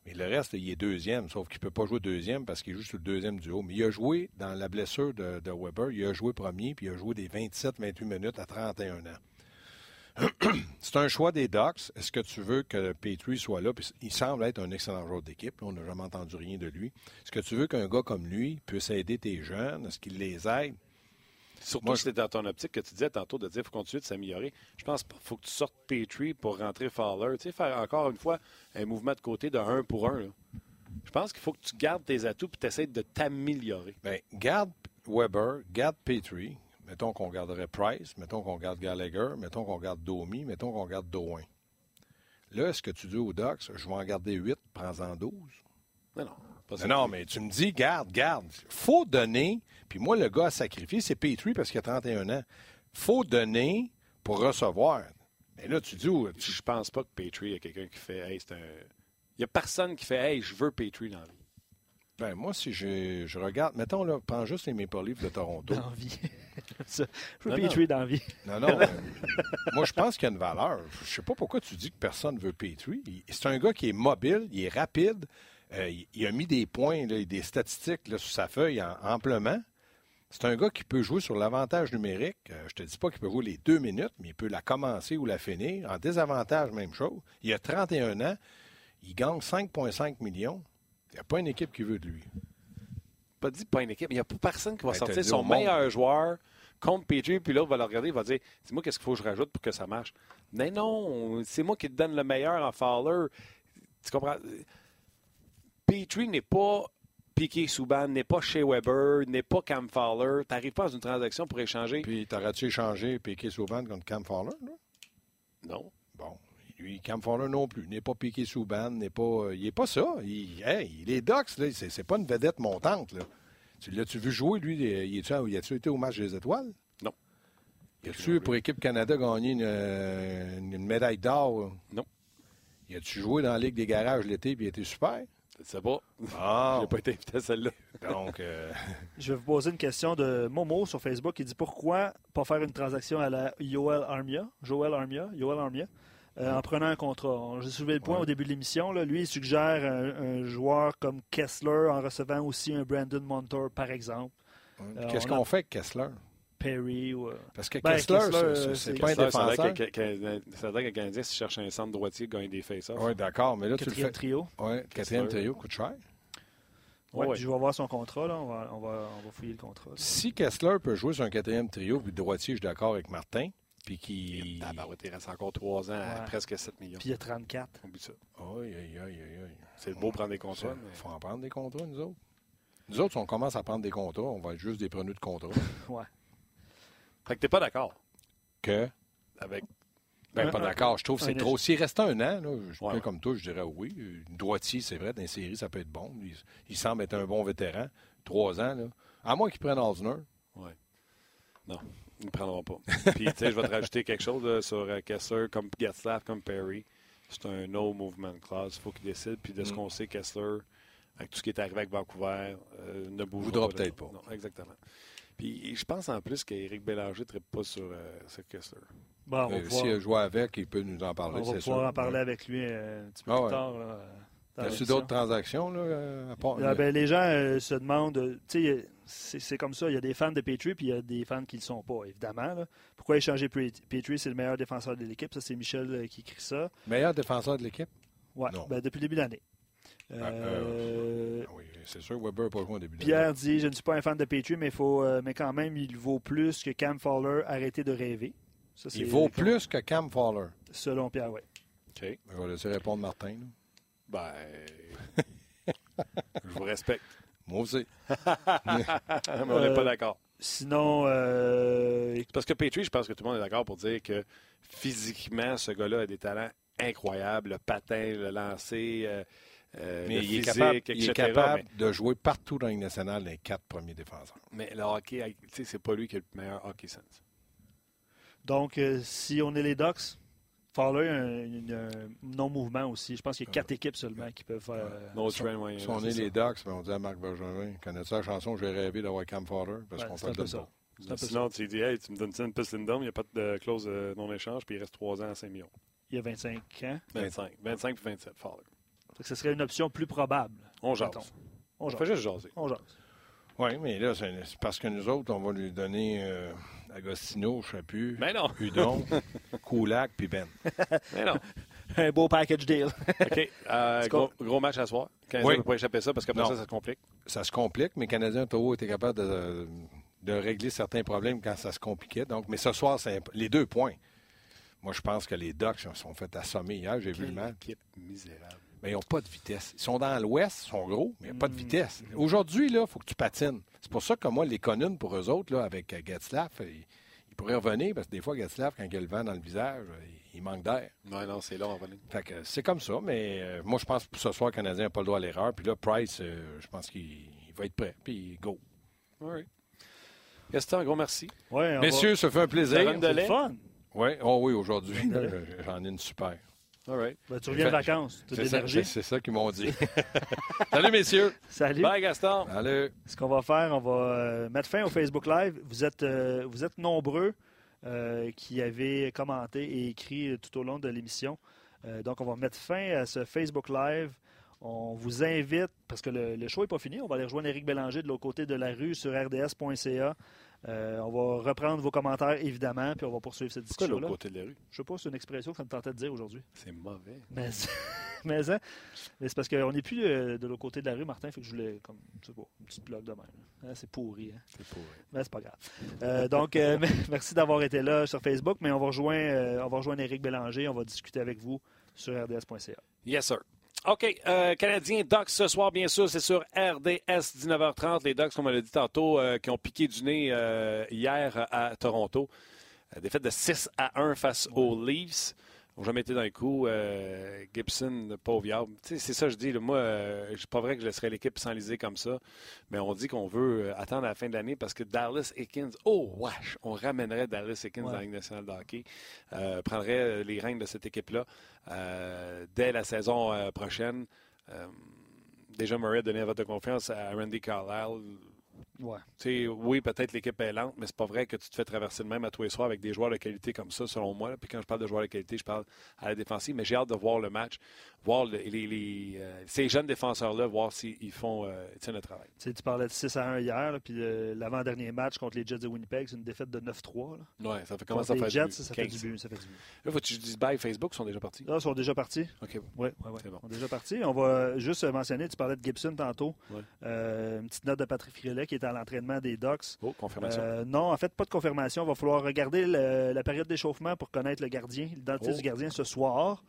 Mais le reste, il est deuxième, sauf qu'il ne peut pas jouer deuxième parce qu'il joue sur le deuxième duo. Mais il a joué dans la blessure de, Weber, il a joué premier, puis il a joué des 27-28 minutes à 31 ans. C'est un choix des Ducks. Est-ce que tu veux que Petrie soit là? il semble être un excellent joueur d'équipe. On n'a jamais entendu rien de lui. Est-ce que tu veux qu'un gars comme lui puisse aider tes jeunes? Est-ce qu'il les aide? Surtout Moi, c'était dans ton optique que tu disais tantôt de dire qu'il faut continuer de s'améliorer. Je pense qu'il faut que tu sortes Petrie pour rentrer Fowler. Tu sais, faire encore une fois un mouvement de côté de un pour un. Je pense qu'il faut que tu gardes tes atouts et tu essaies de t'améliorer. Bien, garde Weber, garde Petrie. Mettons qu'on garderait Price, mettons qu'on garde Gallagher, mettons qu'on garde Domi, mettons qu'on garde Doin. Là, est-ce que tu dis aux Ducks, je vais en garder 8, prends-en 12? Non, non. Non, non, mais tu me dis, garde, garde. faut donner. Puis moi, le gars à sacrifier, c'est Petrie parce qu'il a 31 ans. faut donner pour recevoir. Mais là, tu dis où? Je pense pas que Petrie, il y a quelqu'un qui fait, hey, c'est un. Il n'y a personne qui fait, hey, je veux Petrie dans la vie. Ben, moi, si je, je, regarde, mettons, là, prends juste les Maple Leafs de Toronto. Dans vie. je veux Petrie dans la vie. Non, non. Euh, moi, je pense qu'il y a une valeur. Je sais pas pourquoi tu dis que personne veut Petrie. C'est un gars qui est mobile, il est rapide. Euh, il a mis des points, des statistiques sur sa feuille amplement. C'est un gars qui peut jouer sur l'avantage numérique. Euh, je te dis pas qu'il peut jouer les deux minutes, mais il peut la commencer ou la finir. En désavantage, même chose. Il a 31 ans. Il gagne 5,5 millions. Il n'y a pas une équipe qui veut de lui. Pas dit pas une équipe. Il n'y a pas personne qui va ben, sortir son meilleur joueur contre PJ, puis l'autre va le regarder, il va dire Dis-moi, qu'est-ce qu'il faut que je rajoute pour que ça marche Mais non, c'est moi qui te donne le meilleur en Fowler. Tu comprends? Petrie n'est pas Piqué Souban, n'est pas Shea Weber, n'est pas Cam Fowler. Tu n'arrives pas à une transaction pour échanger? Puis, t'aurais-tu échangé Piqué Souban contre Cam Fowler? Là? Non. Bon. Lui, Cam Fowler non plus. N'est pas Piqué Souban, n'est pas. Il n'est pas ça. Il, hey, les Ducks, là, c'est, c'est pas une vedette montante. Là. Tu l'as-tu vu jouer, lui? Il, il a-tu été au match des étoiles? Non. Il a-tu, pour Équipe Canada, gagné une, une, médaille d'or? Non. Il a-tu joué dans la Ligue des garages l'été puis il été super? Je sais pas? Ah! J'ai pas été invité à celle-là. Donc, euh, Je vais vous poser une question de Momo sur Facebook. Il dit pourquoi pas faire une transaction à la Yoel Armia, Joel Armia, Yoel Armia, euh, en prenant un contrat. J'ai soulevé le point Ouais. au début de l'émission. Lui, il suggère un, un joueur comme Kessler en recevant aussi un Brandon Montour, par exemple. Euh, qu'est-ce a- qu'on fait avec Kessler? Perry ou. euh, Parce que Ben, Kessler, Kessler, c'est- euh, pas un défenseur. ça a l'air que le Canadien, s'il cherche un centre droitier, gagne des face-offs. Oui, d'accord, mais là, tu le quatrième fais. trio. Oui, quatrième trio coûte cher. Ouais. puis Je vais voir son contrat. Là. On, va, on, va, on va fouiller le contrat. là. Si Kessler peut jouer sur un quatrième trio, puis droitier, je suis d'accord avec Martin, puis Il qui. Tabarouette, il reste encore 3 ans à presque 7 millions. Puis il y a 34. Oublie ça. Aïe, aïe, aïe, aïe, aïe. C'est beau prendre des Il contrats. mais- faut en prendre des contrats, nous autres. Nous autres, si on commence à prendre des contrats, on va être juste des preneurs de contrats. Ouais. Fait que t'es pas d'accord que? avec. Ben, pas d'accord. Je trouve que c'est trop. S'il restait un an, là, je Ouais, ouais. comme toi, je dirais oui. Droitier, c'est vrai, dans les séries, ça peut être bon. Il, il semble être un bon vétéran. Trois ans, là. À moins qu'il prenne Osner. Non, ils ne prendront pas. Puis, tu sais, je vais te rajouter quelque chose là, sur euh, Kessler, comme Getzlaff, comme Perry. C'est un no movement clause. Il faut qu'il décide. Puis, de ce Mm. qu'on sait, Kessler, avec tout ce qui est arrivé avec Vancouver, euh, ne bougera peut-être pas. Non, exactement. Puis, je pense en plus qu'Éric Bélanger ne tripe pas sur, euh, sur Kessler. Bon, on va Euh, pouvoir, S'il a joué avec, il peut nous en parler, on va pouvoir sûr. en parler Ouais. avec lui euh, un petit peu Ah plus ouais. tard. là, dans l'émission. d'autres transactions, là, euh, à part- Ah, ben, les gens euh, se demandent, tu sais, c'est c'est comme ça, il y a des fans de Petrie puis il y a des fans qui ne le sont pas, évidemment. là. Pourquoi échanger Pe- Petrie, c'est le meilleur défenseur de l'équipe, ça c'est Michel euh, qui écrit ça. Meilleur défenseur de l'équipe? Ouais, ben, depuis le début de l'année. Ah, Euh, Ah oui, c'est sûr, Weber n'a pas joué au début de Pierre dit, je ne suis pas un fan de Petrie, mais, faut, euh, mais quand même, il vaut plus que Cam Fowler, arrêtez de rêver. Ça. Il vaut plus que Cam Fowler. Selon Pierre, oui. OK. Je vais laisser répondre Martin. là. Ben. je vous respecte. Moi aussi. Mais on n'est Euh, pas d'accord. Sinon, euh, Parce que Petrie, je pense que tout le monde est d'accord pour dire que physiquement, ce gars-là a des talents incroyables. Le patin, le lancer, euh, euh, Mais le il, physique, est capable, il etc. est capable de jouer partout dans la Ligue nationale les quatre premiers défenseurs. Mais, le hockey, tu sais, c'est pas lui qui a le meilleur hockey sense. donc, euh, si on est les Ducks, Fowler a un, non-mouvement aussi. Je pense qu'il y a quatre équipes seulement qui peuvent faire. euh. Si on est ça. les Ducks, ben, on dit à Marc Bergevin, connais-tu la chanson J'ai rêvé d'avoir Cam Fowler parce Ouais, qu'on fait de ça. Sinon, tu dis, hey, tu me donnes ça une piste Lindom, il n'y a pas de clause de non-échange, puis il reste 3 ans à 5 millions. Il y a 25 ans. 25. 25 puis 27, Fowler. Ce serait une option plus probable. On jase. On On jase. fait juste jaser. On jase. Oui, mais là, c'est parce que nous autres, on va lui donner euh, Agostino, Chaput, Mais non, Hudon, Koulak, puis Ben. mais non. Un beau package deal. OK. euh, gros, match à soir. 15 Oui. ne peut pas échapper ça parce qu'après ça, ça se complique. Ça se complique, mais Canadien Ottawa était capable de, de régler certains problèmes quand ça se compliquait. Donc, mais ce soir, c'est imp- les deux points. Moi, je pense que les Ducks se sont fait assommer hier. J'ai vu le Quelle match. équipe misérable. Mais ils n'ont pas de vitesse. Ils sont dans l'ouest, ils sont gros, mais ils n'ont pas de Mm. vitesse. Aujourd'hui, il faut que tu patines. C'est pour ça que moi, les connunes pour eux autres, là, avec euh, Getzlaff, ils, ils pourraient revenir parce que des fois, Getzlaff, quand il a le vent dans le visage, euh, il, il manque d'air. Non, non, c'est long en venir. Fait que c'est comme ça, mais euh, moi, je pense que pour ce soir, le Canadien n'a pas le droit à l'erreur. Puis là, Price, euh, je pense qu'il il va être prêt. Puis go. All right. Gaston, un gros merci. Ouais, Messieurs, ça fait un plaisir. Va... C'est fun. Oui, oh oui, aujourd'hui, euh, j'en ai une super. All right. Ben, tu reviens de vacances. Tu as C'est de ça, l'énergie. c'est- ça qu'ils m'ont dit. Salut, messieurs. Salut. Bye, Gaston. Salut. Ce qu'on va faire, on va euh, mettre fin au Facebook Live. Vous êtes, euh, vous êtes nombreux euh, qui avez commenté et écrit tout au long de l'émission. Euh, donc, on va mettre fin à ce Facebook Live. On vous invite, parce que le, le show n'est pas fini, on va aller rejoindre Éric Bélanger de l'autre côté de la rue sur rds.ca. Euh, on va reprendre vos commentaires, évidemment, puis on va poursuivre cette Pourquoi l'autre côté de la rue? Je sais pas, c'est une expression que ça me tentait de dire aujourd'hui. C'est mauvais. Mais, mais, hein, mais c'est parce qu'on n'est plus euh, de l'autre côté de la rue, Martin, fait que je voulais, comme, je sais pas, une petite blague de même. Hein, c'est pourri, hein. C'est pour Mais c'est pas grave. Euh, donc, merci d'avoir été là sur Facebook, mais on va rejoindre, on va rejoindre Éric Bélanger, on va discuter avec vous sur rds.ca. Yes, sir. OK. Euh, Canadien Ducks ce soir, bien sûr, c'est sur RDS 19h30. Les Ducks, comme on l'a dit tantôt, euh, qui ont piqué du nez euh, hier à Toronto. défaite de 6 à 1 face aux Leafs n'ont jamais été dans le coup. Euh, Gibson, pas au viable. C'est ça que je dis. moi, euh, c'est pas vrai que je laisserais l'équipe s'enliser comme ça. Mais on dit qu'on veut euh, attendre la fin de l'année parce que Dallas Hickins, oh, wesh, on ramènerait Dallas Hickins dans la Ligue nationale de hockey. prendrait les règnes de cette équipe-là dès la saison prochaine. déjà, Murray a donné un vote de confiance à Randy Carlisle oui, peut-être l'équipe est lente, mais c'est pas vrai que tu te fais traverser le même à tous les soirs avec des joueurs de qualité comme ça, selon moi. Puis quand je parle de joueurs de qualité, je parle à la défensive, mais j'ai hâte de voir le match, voir les, euh, ces jeunes défenseurs-là, voir s'ils font euh, le travail. Tu, tu parlais de 6 à 1 hier, puis l'avant-dernier match contre les Jets de Winnipeg, c'est une défaite de 9-3. Oui, ça fait comment ça fait Jets, ça, fait du but. Ça fait du but. Là, faut que tu dises bye Facebook, ils sont déjà partis. Là, ils sont déjà partis. OK. Oui, oui, oui. Ils sont déjà partis. On va juste mentionner, tu parlais de Gibson tantôt. Euh, une petite note de Patrick Frilet qui est l'entraînement des Ducks. Oh, confirmation. non, en fait, pas de confirmation. Il va falloir regarder la période d'échauffement pour connaître le gardien, l'identité oh. du gardien ce soir.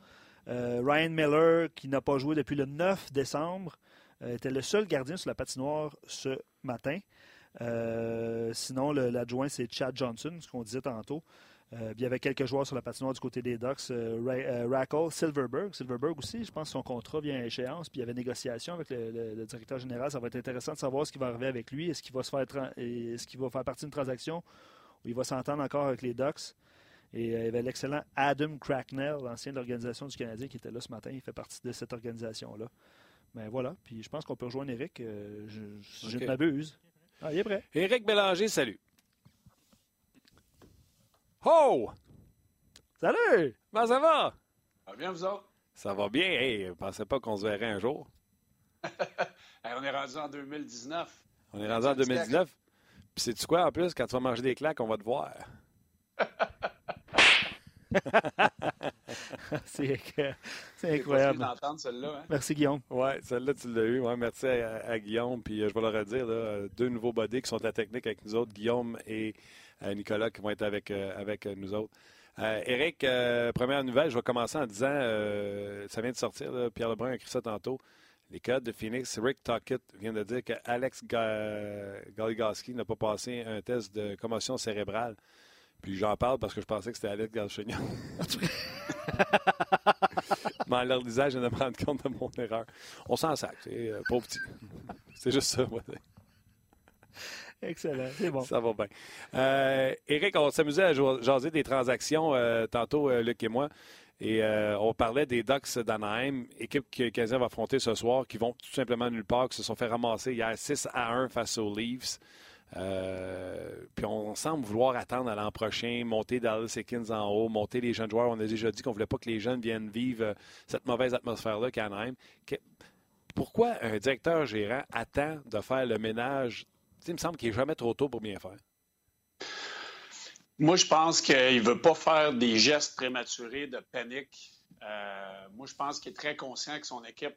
Euh, Ryan Miller, qui n'a pas joué depuis le 9 décembre, euh, était le seul gardien sur la patinoire ce matin. Euh, sinon, l'adjoint, c'est Chad Johnson, ce qu'on disait tantôt. Il y avait quelques joueurs sur la patinoire du côté des Ducks. Rackle, Silverberg. Silverberg aussi, je pense que son contrat vient à échéance. Puis il y avait négociation avec le, directeur général. Ça va être intéressant de savoir ce qui va arriver avec lui. Est-ce qu'il va, se faire est-ce qu'il va faire partie d'une transaction ou il va s'entendre encore avec les Ducks? Et euh, il y avait l'excellent Adam Cracknell, l'ancien de l'organisation du Canadien, qui était là ce matin. Il fait partie de cette organisation-là. Mais voilà. Puis je pense qu'on peut rejoindre Eric. Euh, je, je ne m'abuse. Ah, il est prêt. Éric Bélanger, salut. Oh! Salut! Comment ça va? Ça va bien, vous autres? Ça va bien. Hey, ne pensais pas qu'on se verrait un jour. on est rendu en 2019. On est rendu en 2019. Puis sais-tu quoi, en plus, quand tu vas manger des claques, on va te voir. c'est incroyable. Hein? Merci, Guillaume. Oui, celle-là, tu l'as eu. Ouais, merci à, Guillaume. Puis euh, je vais le redire, là, deux nouveaux bodies qui sont à la technique avec nous autres, Guillaume et euh, Nicolas, qui vont être avec, euh, avec nous autres. Eric, première nouvelle, je vais commencer en disant, ça vient de sortir, Pierre Lebrun a écrit ça tantôt. Les codes de Phoenix, Rick Tuckett vient de dire que Alex Galigoski n'a pas passé un test de commotion cérébrale. Puis j'en parle parce que je pensais que c'était Alex Galchignon. Mais en leur disant, je viens de me rendre compte de mon erreur. On s'en sac, c'est euh, pauvre petit. C'est juste ça, moi. Excellent, c'est bon. Ça va bien. Euh, Eric, on s'amusait à jaser des transactions euh, tantôt, euh, Luc et moi. Et on parlait des Ducks d'Anaheim, équipe que Canadien va affronter ce soir, qui vont tout simplement nulle part, qui se sont fait ramasser hier 6 à 1 face aux Leafs. Euh, puis on semble vouloir attendre à l'an prochain, monter Dallas Hickins en haut, monter les jeunes joueurs. On a déjà dit qu'on ne voulait pas que les jeunes viennent vivre euh, cette mauvaise atmosphère-là qu'à Anaheim. Pourquoi un directeur gérant attend de faire le ménage? Il me semble qu'il n'est jamais trop tôt pour bien faire. Moi, je pense qu'il ne veut pas faire des gestes prématurés de panique. Euh, moi, je pense qu'il est très conscient que son équipe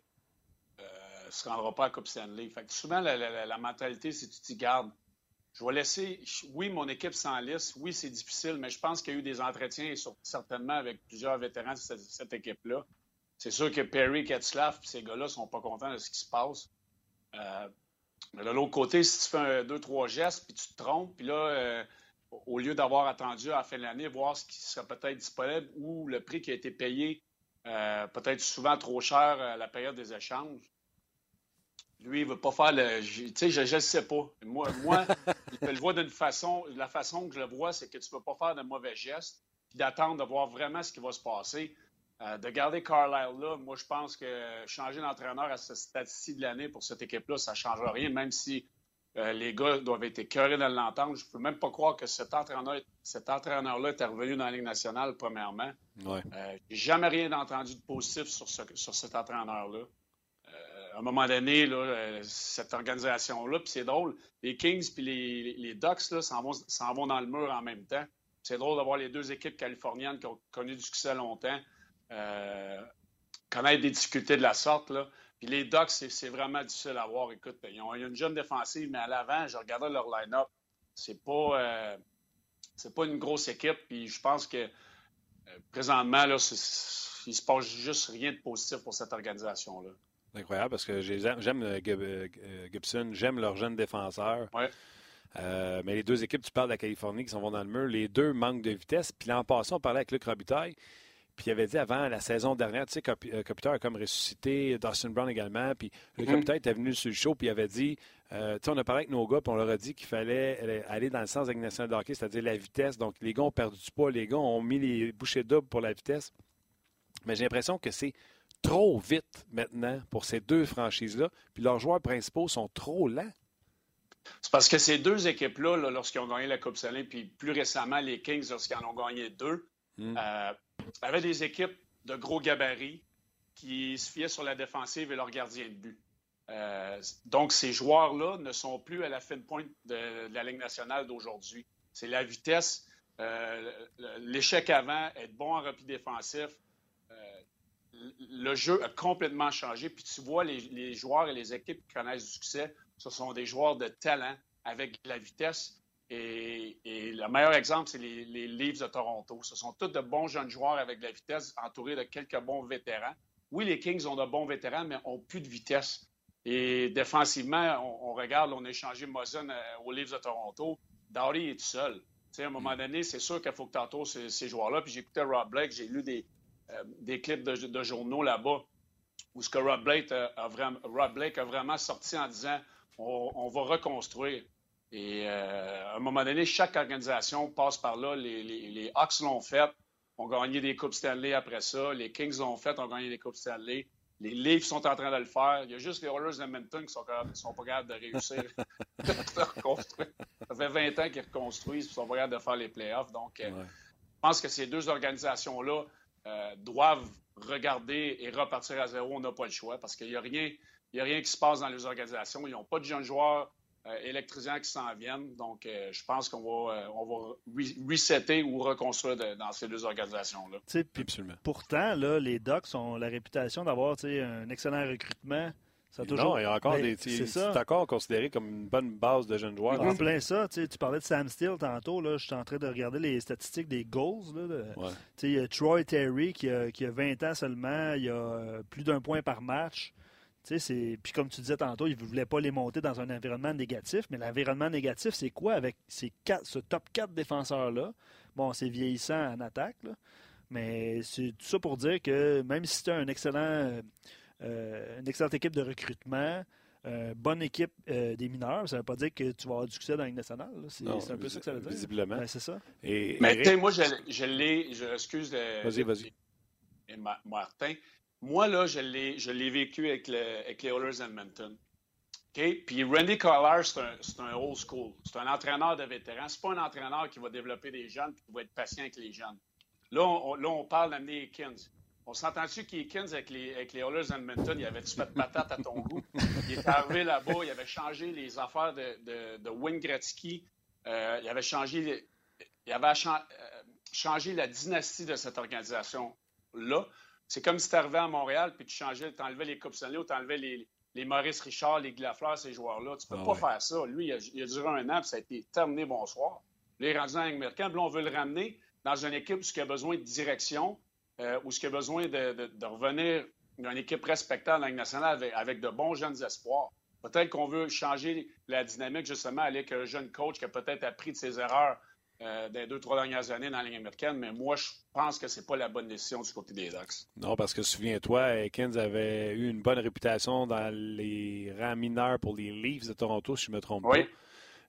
ne se rendra pas à Coupe Stanley. Fait souvent, la, mentalité, c'est tu t'y gardes je vais laisser. Oui, mon équipe liste. Oui, c'est difficile, mais je pense qu'il y a eu des entretiens, et certainement avec plusieurs vétérans de cette, équipe-là. C'est sûr que Perry, Ketzlaff, ces gars-là sont pas contents de ce qui se passe. Euh, mais de l'autre côté, si tu fais un, deux, trois gestes, puis tu te trompes, puis là, euh, au lieu d'avoir attendu à la fin de l'année, voir ce qui serait peut-être disponible ou le prix qui a été payé, euh, peut-être souvent trop cher à la période des échanges, lui, il ne veut pas faire le. Tu sais, je ne sais pas. Moi, moi il le voit d'une façon. La façon que je le vois, c'est que tu ne peux pas faire de mauvais gestes, puis d'attendre de voir vraiment ce qui va se passer. Euh, de garder Carlisle là, moi, je pense que changer d'entraîneur à ce stade-ci de l'année pour cette équipe-là, ça ne changera rien, même si euh, les gars doivent être écœurés de l'entendre. Je ne peux même pas croire que cet entraîneur, cet entraîneur-là est revenu dans la Ligue nationale, premièrement. Ouais. Euh, jamais rien entendu de positif sur, ce, sur cet entraîneur-là à un moment donné, cette organisation-là, puis c'est drôle, les Kings puis les, Ducks s'en vont, vont, dans le mur en même temps. C'est drôle d'avoir les deux équipes californiennes qui ont connu du succès longtemps connaître des difficultés de la sorte. Là. Puis les Ducks, c'est vraiment difficile à voir. Écoute, ils ont, une jeune défensive, mais à l'avant, je regardais leur line-up. C'est pas, euh, pas une grosse équipe. Puis je pense que présentement, là, il se passe juste rien de positif pour cette organisation-là. Incroyable parce que j'aime euh, euh, Gibson, j'aime leurs jeunes défenseurs. Ouais. Euh, mais les deux équipes, tu parles de la Californie qui s'en vont dans le mur, les deux manquent de vitesse. Puis l'an passé, on parlait avec Luc Robitaille. Puis il avait dit avant la saison dernière, tu sais, Kopitar a comme ressuscité, Dustin Brown également. Puis mm-hmm. Robitaille était venu sur le show, puis il avait dit, tu sais, on a parlé avec nos gars, puis on leur a dit qu'il fallait aller dans le sens de nationale de hockey, c'est-à-dire la vitesse. Donc les gars ont perdu du poids, les gars ont mis les bouchées doubles pour la vitesse. Mais j'ai l'impression que c'est trop vite maintenant pour ces deux franchises-là, puis leurs joueurs principaux sont trop lents. C'est parce que ces deux équipes-là, lorsqu'ils ont gagné la Coupe Stanley, puis plus récemment les Kings, lorsqu'ils en ont gagné deux, hmm. euh, avaient des équipes de gros gabarits qui se fiaient sur la défensive et leur gardien de but. Euh, donc, ces joueurs-là ne sont plus à la fin de pointe de, la Ligue nationale d'aujourd'hui. C'est la vitesse, euh, l'échec avant, être bon en repli défensif, le jeu a complètement changé. Puis tu vois, les, joueurs et les équipes qui connaissent du succès, ce sont des joueurs de talent avec la vitesse. Et, le meilleur exemple, c'est les, les, Leafs de Toronto. Ce sont tous de bons jeunes joueurs avec de la vitesse, entourés de quelques bons vétérans. Oui, les Kings ont de bons vétérans, mais ont plus de vitesse. Et défensivement, on, regarde, on a échangé Mozen euh, aux Leafs de Toronto. Dowdy est tout seul. à un moment donné, c'est sûr qu'il faut que tu entoures ces, ces joueurs-là. Puis j'ai écouté Rob Blake, j'ai lu des, euh, des clips de, journaux là-bas où ce que Rob Blake, a, vraiment, Blake a vraiment sorti en disant on, va reconstruire. Et euh, à un moment donné, chaque organisation passe par là. Les, les, Hawks l'ont fait, ont gagné des Coupes Stanley après ça. Les Kings l'ont fait, ont gagné des Coupes Stanley. Les Leafs sont en train de le faire. Il y a juste les Oilers d'Edmonton qui sont, sont pas capables de réussir de reconstruire. Ça fait 20 ans qu'ils reconstruisent et sont pas capables de faire les playoffs. Donc, euh, je pense que ces deux organisations-là, euh, doivent regarder et repartir à zéro, on n'a pas le choix parce qu'il n'y a, rien, a rien qui se passe dans les organisations. Ils n'ont pas de jeunes joueurs électrisants qui s'en viennent. Donc, euh, je pense qu'on va, on va resetter ou reconstruire dans ces deux organisations-là. Pourtant, là, les Ducks ont la réputation d'avoir un excellent recrutement non, il y a encore des. C'est encore considéré comme une bonne base de jeunes joueurs. En plein ça. Tu parlais de Sam Steele tantôt. Là, je suis en train de regarder les statistiques des goals. Là, Il y a Troy Terry qui a, qui a, 20 ans seulement. Il y a euh, plus d'un point par match. Puis comme tu disais tantôt, il ne voulait pas les monter dans un environnement négatif. Mais l'environnement négatif, c'est quoi avec ces quatre, ce top 4 défenseurs-là? Bon, c'est vieillissant en attaque. Là, mais c'est tout ça pour dire que même si tu un excellent euh, une excellente équipe de recrutement, euh, bonne équipe euh, des mineurs. Ça ne veut pas dire que tu vas avoir du succès dans la Ligue nationale. C'est un peu ça que ça veut dire. Visiblement. Ben, c'est ça. Et, Mais moi, je, je l'ai. Je excuse. Vas-y, vas-y. Martin. Moi, là, je l'ai vécu avec, avec les Oilers Edmonton. OK? Puis Randy Collar, c'est un, un, old school. C'est un entraîneur de vétérans. C'est pas un entraîneur qui va développer des jeunes et qui va être patient avec les jeunes. Là, on, là, on parle d'amener Ekins. On s'entend-tu qu'Eakins avec les, avec les Oilers Edmonton, il avait-tu fait de patate à ton goût? Il est arrivé là-bas, il avait changé les affaires de, de, de. Euh, il avait changé, il avait euh, changé la dynastie de cette organisation-là. C'est comme si tu arrivais à Montréal puis tu changeais, tu enlevais les Coupes Stanley ou tu enlevais les, les Maurice Richard, les Glafleur, ces joueurs-là. Tu peux ah pas faire ça. Lui, il a, il a, duré un an puis ça a été terminé bonsoir. Là, il est rendu dans. Là, on veut le ramener dans une équipe qui a besoin de direction, euh, ou ce qu'il a besoin de, revenir dans une équipe respectable dans la nationale avec, de bons jeunes espoirs. Peut-être qu'on veut changer la dynamique justement avec un jeune coach qui a peut-être appris de ses erreurs euh, des deux, trois dernières années dans la Ligue américaine, mais moi, je pense que c'est pas la bonne décision du côté des Ducks. Non, parce que souviens-toi, Ekins avait eu une bonne réputation dans les rangs mineurs pour les Leafs de Toronto, si je ne me trompe pas.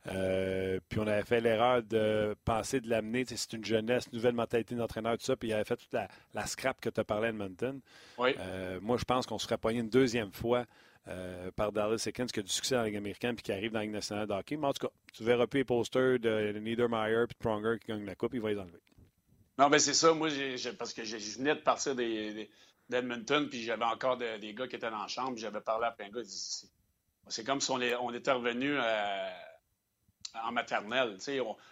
Euh, puis on avait fait l'erreur de penser de l'amener. C'est une jeunesse, nouvelle mentalité d'entraîneur, tout ça. Puis il avait fait toute la, scrap que tu as parlé à Edmonton. Euh, moi, je pense qu'on serait pogné une deuxième fois euh, par Dallas Eakins qui a du succès la Ligue américaine puis qui arrive dans la nationale de hockey. Mais en tout cas, tu verras plus les posters de Niedermeyer de Pronger qui gagnent la coupe, il va les enlever. Non, mais c'est ça. Moi, parce que je venais de partir d'Edmonton, puis j'avais encore des gars qui étaient dans la chambre, j'avais parlé à plein de gars. C'est comme si on, était revenu à en maternelle.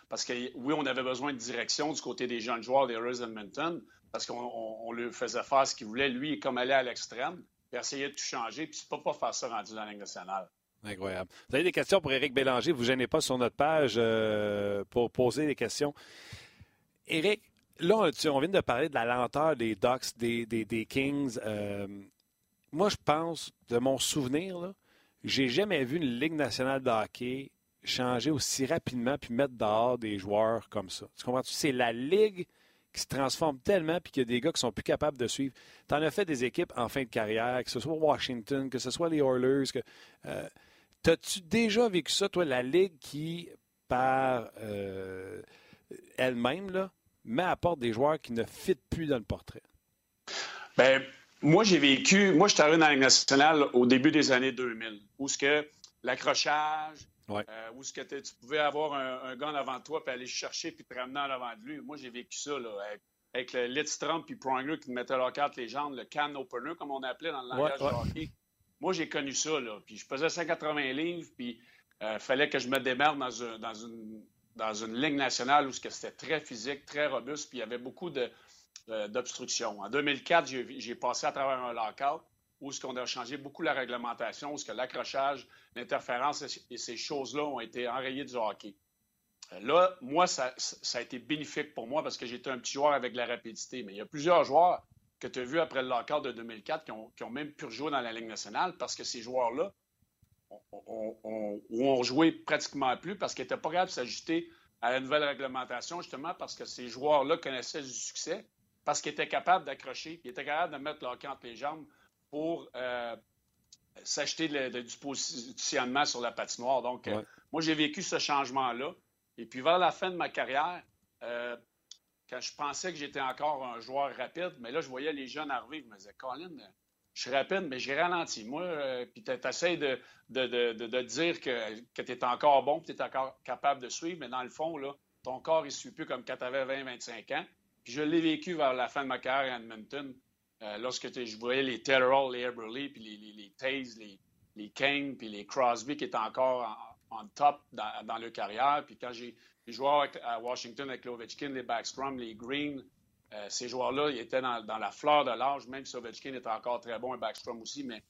parce que oui, on avait besoin de direction du côté des jeunes joueurs des Rose Edmonton, parce qu'on on, lui faisait faire ce qu'il voulait. Lui, comme aller à l'extrême, puis essayer de tout changer, puis tu peux pas faire ça rendu dans la Ligue nationale. Incroyable. Vous avez des questions pour Éric Bélanger, vous ne gênez pas sur notre page euh, pour poser des questions. Éric, là, on, vient de parler de la lenteur des Ducks, des, Kings. Euh, moi, je pense, de mon souvenir, j'ai jamais vu une Ligue nationale de hockey changer aussi rapidement puis mettre dehors des joueurs comme ça. Tu comprends? C'est la Ligue qui se transforme tellement puis qu'il y a des gars qui sont plus capables de suivre. Tu en as fait des équipes en fin de carrière, que ce soit Washington, que ce soit les Oilers. Que, euh, T'as-tu déjà vécu ça, toi, la Ligue qui, par euh, elle-même, met à porte des joueurs qui ne fitent plus dans le portrait? Bien, moi, j'ai vécu. Moi, je suis arrivé dans la Ligue nationale au début des années 2000, où ce que l'accrochage, euh, où ce que tu pouvais avoir un, un, gars en avant de toi, puis aller chercher, puis te ramener en avant de lui. Moi, j'ai vécu ça, là, avec, le Lidstrom puis Pronger qui mettait leur carte les jambes, le can opener, comme on appelait dans le langage de hockey. Moi, j'ai connu ça, là. Puis je pesais 180 livres, puis il euh, fallait que je me démerde dans, une, dans une ligne nationale où c'était très physique, très robuste, puis il y avait beaucoup euh, d'obstructions. En 2004, j'ai passé à travers un lockout où ce qu'on a changé beaucoup la réglementation, où ce que l'accrochage, l'interférence et ces choses-là ont été enrayées du hockey. Euh, là, moi, ça, a été bénéfique pour moi parce que j'étais un petit joueur avec la rapidité. Mais il y a plusieurs joueurs que tu as vu après le lockout de 2004 qui ont, qui ont, même pu rejouer dans la Ligue nationale parce que ces joueurs-là ont, ont, joué pratiquement plus parce qu'ils n'étaient pas capables de s'ajuster à la nouvelle réglementation, justement parce que ces joueurs-là connaissaient du succès, parce qu'ils étaient capables d'accrocher, ils étaient capables de mettre leur camp entre les jambes pour euh, s'acheter du positionnement sur la patinoire. Donc, euh, moi, j'ai vécu ce changement-là. Et puis, vers la fin de ma carrière, euh, quand je pensais que j'étais encore un joueur rapide, mais là, je voyais les jeunes arriver, je me disais, Colin, je suis rapide, mais j'ai ralenti. Moi, euh, puis tu essaies de, de, dire que, que tu es encore bon, que tu es encore capable de suivre, mais dans le fond, là, ton corps, il ne suit plus comme quand tu avais 20-25 ans. Puis je l'ai vécu vers la fin de ma carrière à Edmonton, euh, lorsque je voyais les Taylor, les Eberle, puis les, les, les Taze, les, les Kane, puis les Crosby qui étaient encore en, top dans, dans, leur carrière. Puis quand j'ai joué à Washington avec Ovechkin, les Backstrom, les Green, euh, ces joueurs-là, ils étaient dans, la fleur de l'âge, même si Ovechkin était encore très bon et Backstrom aussi, mais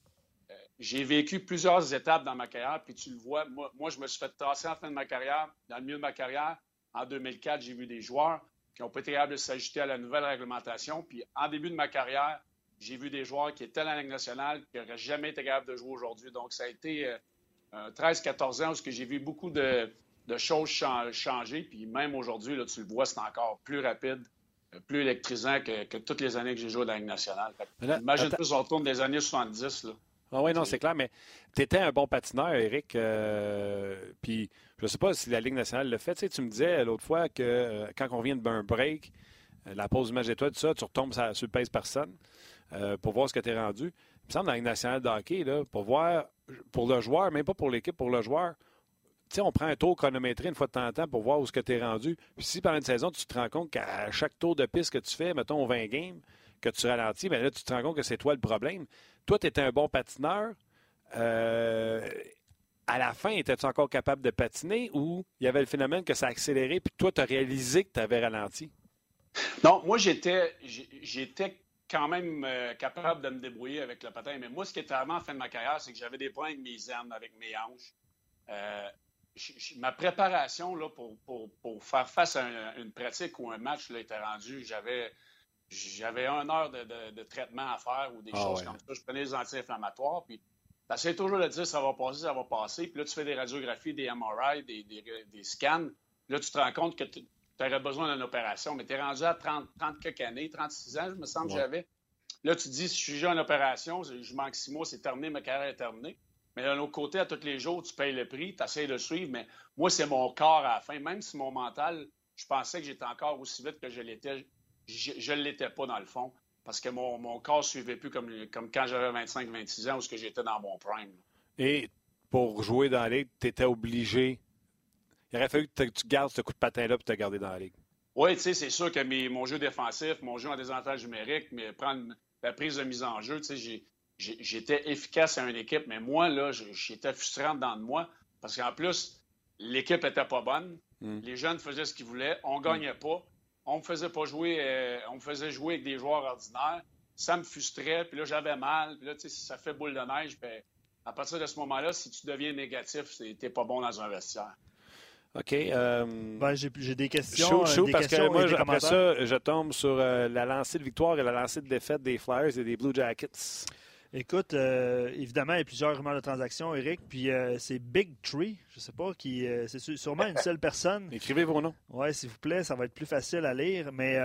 euh, j'ai vécu plusieurs étapes dans ma carrière, puis tu le vois, moi, moi, je me suis fait tasser en fin de ma carrière, dans le milieu de ma carrière. En 2004, j'ai vu des joueurs qui n'ont pas été capables de s'ajuster à la nouvelle réglementation. Puis en début de ma carrière, j'ai vu des joueurs qui étaient dans la Ligue nationale qui n'auraient jamais été capables de jouer aujourd'hui. Donc ça a été 13-14 euh, ans où j'ai vu beaucoup de, choses changer. Puis même aujourd'hui, tu le vois, c'est encore plus rapide plus électrisant que, toutes les années que j'ai joué dans la Ligue nationale. Imagine plus, on retourne des années 70. Là. Ah oui, non, c'est clair, mais tu étais un bon patineur, Eric. Euh, puis je ne sais pas si la Ligue nationale le fait. Tu, sais, tu me disais l'autre fois que euh, quand on vient de un break, euh, la pause du match d'étoiles, tout ça, tu retombes sur, sur le personne pour voir ce que tu es rendu. Il me semble dans la Ligue nationale de hockey, là, pour voir, pour le joueur, même pas pour l'équipe, pour le joueur, on prend un tour chronométré une fois de temps en temps pour voir où ce que tu es rendu. Puis si pendant une saison, tu te rends compte qu'à chaque tour de piste que tu fais, mettons 20 games, que tu ralentis, bien là, tu te rends compte que c'est toi le problème. Toi, tu étais un bon patineur. Euh, à la fin, étais-tu encore capable de patiner ou il y avait le phénomène que ça a accéléré puis toi, tu as réalisé que tu avais ralenti? Non, moi, j'étais, j'étais quand même euh, capable de me débrouiller avec le patin. Mais moi, ce qui était vraiment en fin de ma carrière, c'est que j'avais des points avec mes armes, avec mes hanches. Euh, ma préparation là, pour, faire face à une pratique ou un match là, était rendue. J'avais, j'avais une heure de, traitement à faire ou des ah choses comme ça. Je prenais des anti-inflammatoires. Puis tu toujours de dire ça va passer, ça va passer. Puis là, tu fais des radiographies, des MRI, des, scans. Là, tu te rends compte que tu aurais besoin d'une opération. Mais tu es rendu à 30, 30 quelques années, 36 ans, je me semble que j'avais. Là, tu te dis, si je suis en opération, je manque six mois, c'est terminé, ma carrière est terminée. Mais d'un autre côté, à tous les jours, tu payes le prix, tu essaies de suivre, mais moi, c'est mon corps à la fin. Même si mon mental, je pensais que j'étais encore aussi vite que je l'étais, je ne l'étais pas dans le fond, parce que mon, corps ne suivait plus comme, comme quand j'avais 25-26 ans, où j'étais dans mon prime. Et pour jouer dans la ligue, tu étais obligé. Il aurait fallu que tu gardes ce coup de patin-là pour te garder dans la ligue. Oui, tu sais, c'est sûr que mon jeu défensif, mon jeu en désavantage numérique, mais prendre la prise de mise en jeu, tu sais, j'étais efficace à une équipe, mais moi, là, j'étais frustrant dans de moi parce qu'en plus, l'équipe n'était pas bonne. Hmm. Les jeunes faisaient ce qu'ils voulaient. On ne gagnait hmm. pas. On me faisait pas jouer, euh, on me faisait jouer avec des joueurs ordinaires. Ça me frustrait, puis là, j'avais mal. Puis là, ça fait boule de neige. à partir de ce moment-là, si tu deviens négatif, t'es pas bon dans un vestiaire. OK. Euh, ben, j'ai des questions. Chaud, parce que moi, après ça, je tombe sur la lancée de victoire et la lancée de défaite des Flyers et des Blue Jackets. Écoute, euh, évidemment, il y a plusieurs rumeurs de transactions, Eric. Puis euh, c'est Big Tree, je sais pas, qui euh, c'est sûrement une seule personne. Écrivez vos noms. Oui, s'il vous plaît, ça va être plus facile à lire. Mais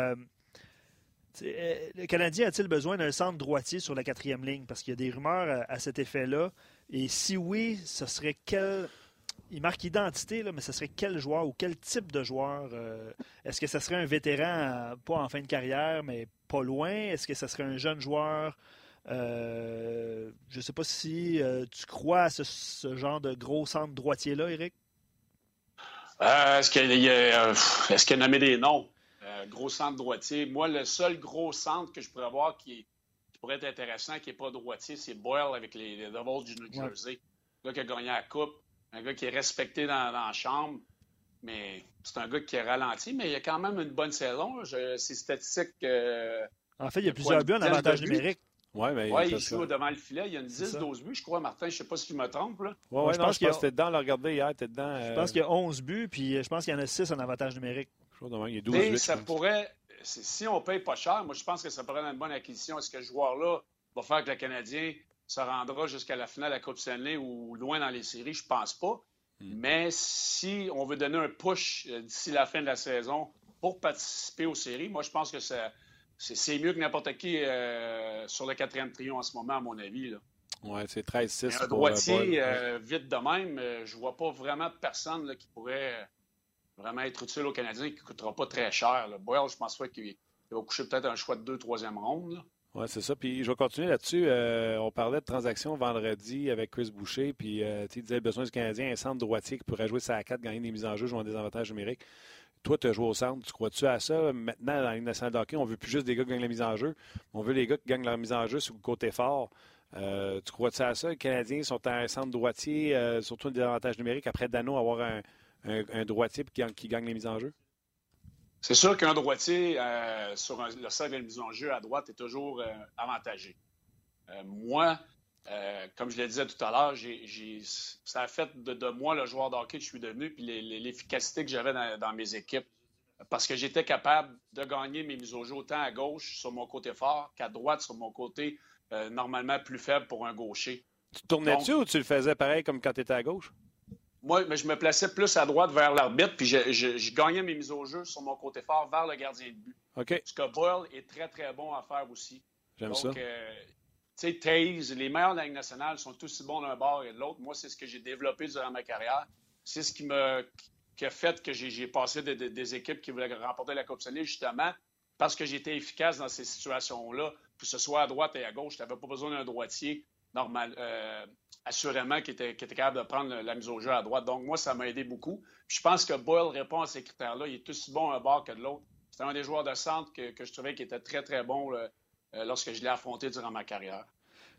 le Canadien a-t-il besoin d'un centre droitier sur la quatrième ligne? Parce qu'il y a des rumeurs à, cet effet-là. Et si oui, ce serait quel. Il marque identité, là, mais ce serait quel joueur ou quel type de joueur? Est-ce que ce serait un vétéran, pas en fin de carrière, mais pas loin? Est-ce que ce serait un jeune joueur? Euh, je ne sais pas si euh, tu crois à ce, genre de gros centre droitier-là, Eric? Euh, est-ce qu'il est a, nommé des noms? gros centre droitier. Moi, le seul gros centre que je pourrais avoir qui, pourrait être intéressant, qui n'est pas droitier, c'est Boyle avec les, Devils du New Jersey. Un gars qui a gagné la Coupe, un gars qui est respecté dans, la chambre. Mais c'est un gars qui est ralenti, mais il a quand même une bonne saison. C'est statistique. en fait, il y a plusieurs buts en avantage numérique. Oui, mais ouais, il joue devant le filet. Il y a une 10-12 buts, je crois, Martin. Je ne sais pas si je me trompe. Là. Ouais, je pense que c'était dedans. Le regarder hier, tu dedans. Je pense qu'il y a 11 buts, puis je pense qu'il y en a 6 en avantage numérique. Je crois il y a 12 buts. ça pourrait, si on ne paye pas cher, moi, je pense que ça pourrait être une bonne acquisition. Est-ce que ce joueur-là va faire que le Canadien se rendra jusqu'à la finale de la Coupe Stanley ou loin dans les séries? Je ne pense pas. Hmm. Mais si on veut donner un push euh, d'ici la fin de la saison pour participer aux séries, moi, je pense que ça c'est mieux que n'importe qui euh, sur le quatrième trio en ce moment, à mon avis. Oui, c'est 13-6. Un droitier, euh, vite de même, euh, je vois pas vraiment de personne qui pourrait vraiment être utile aux Canadiens qui ne coûtera pas très cher. Boyle, je pense pas qu'il va coucher peut-être un choix de deux, troisième ronde. Oui, c'est ça. Puis je vais continuer là-dessus. on parlait de transactions vendredi avec Chris Boucher, puis il disait besoin du Canadien, un centre droitier qui pourrait jouer à 4, gagner des mises en jeu, jouer des avantages numériques. Toi, tu as joué au centre, tu crois-tu à ça? Maintenant, dans Ligue nationale de hockey, on veut plus juste des gars qui gagnent la mise en jeu. On veut les gars qui gagnent leur mise en jeu sur le côté fort. Euh, tu crois-tu à ça? Les Canadiens sont un centre droitier, euh, surtout des avantages numériques, après Dano, avoir un, droitier qui, qui, gagne les mises en jeu? C'est sûr qu'un droitier euh, sur le cercle de mise en jeu à droite est toujours avantagé. moi, euh, comme je le disais tout à l'heure, ça a fait de, moi le joueur d'hockey que je suis devenu, puis l'efficacité que j'avais dans, mes équipes. Parce que j'étais capable de gagner mes mises au jeu autant à gauche sur mon côté fort qu'à droite sur mon côté euh, normalement plus faible pour un gaucher. Tu tournais-tu ou tu le faisais pareil comme quand tu étais à gauche? Moi, mais je me plaçais plus à droite vers l'arbitre, puis je, gagnais mes mises au jeu sur mon côté fort vers le gardien de but. OK. Ce que Boyle est très, très bon à faire aussi. J'aime ça. Euh, sais, Taze, les meilleurs de la Ligue nationale sont aussi bons d'un bord et de l'autre. Moi, c'est ce que j'ai développé durant ma carrière. C'est ce qui, qui a fait que j'ai passé des équipes qui voulaient remporter la Coupe Stanley, justement, parce que j'étais efficace dans ces situations-là, que ce soit à droite et à gauche. Tu n'avais pas besoin d'un droitier normal, euh, assurément qui était, capable de prendre la mise au jeu à droite. Donc, moi, ça m'a aidé beaucoup. je pense que Boyle répond à ces critères-là. Il est aussi bon un bord que de l'autre. C'est un des joueurs de centre que, je trouvais qui était très, très bon euh, lorsque je l'ai affronté durant ma carrière.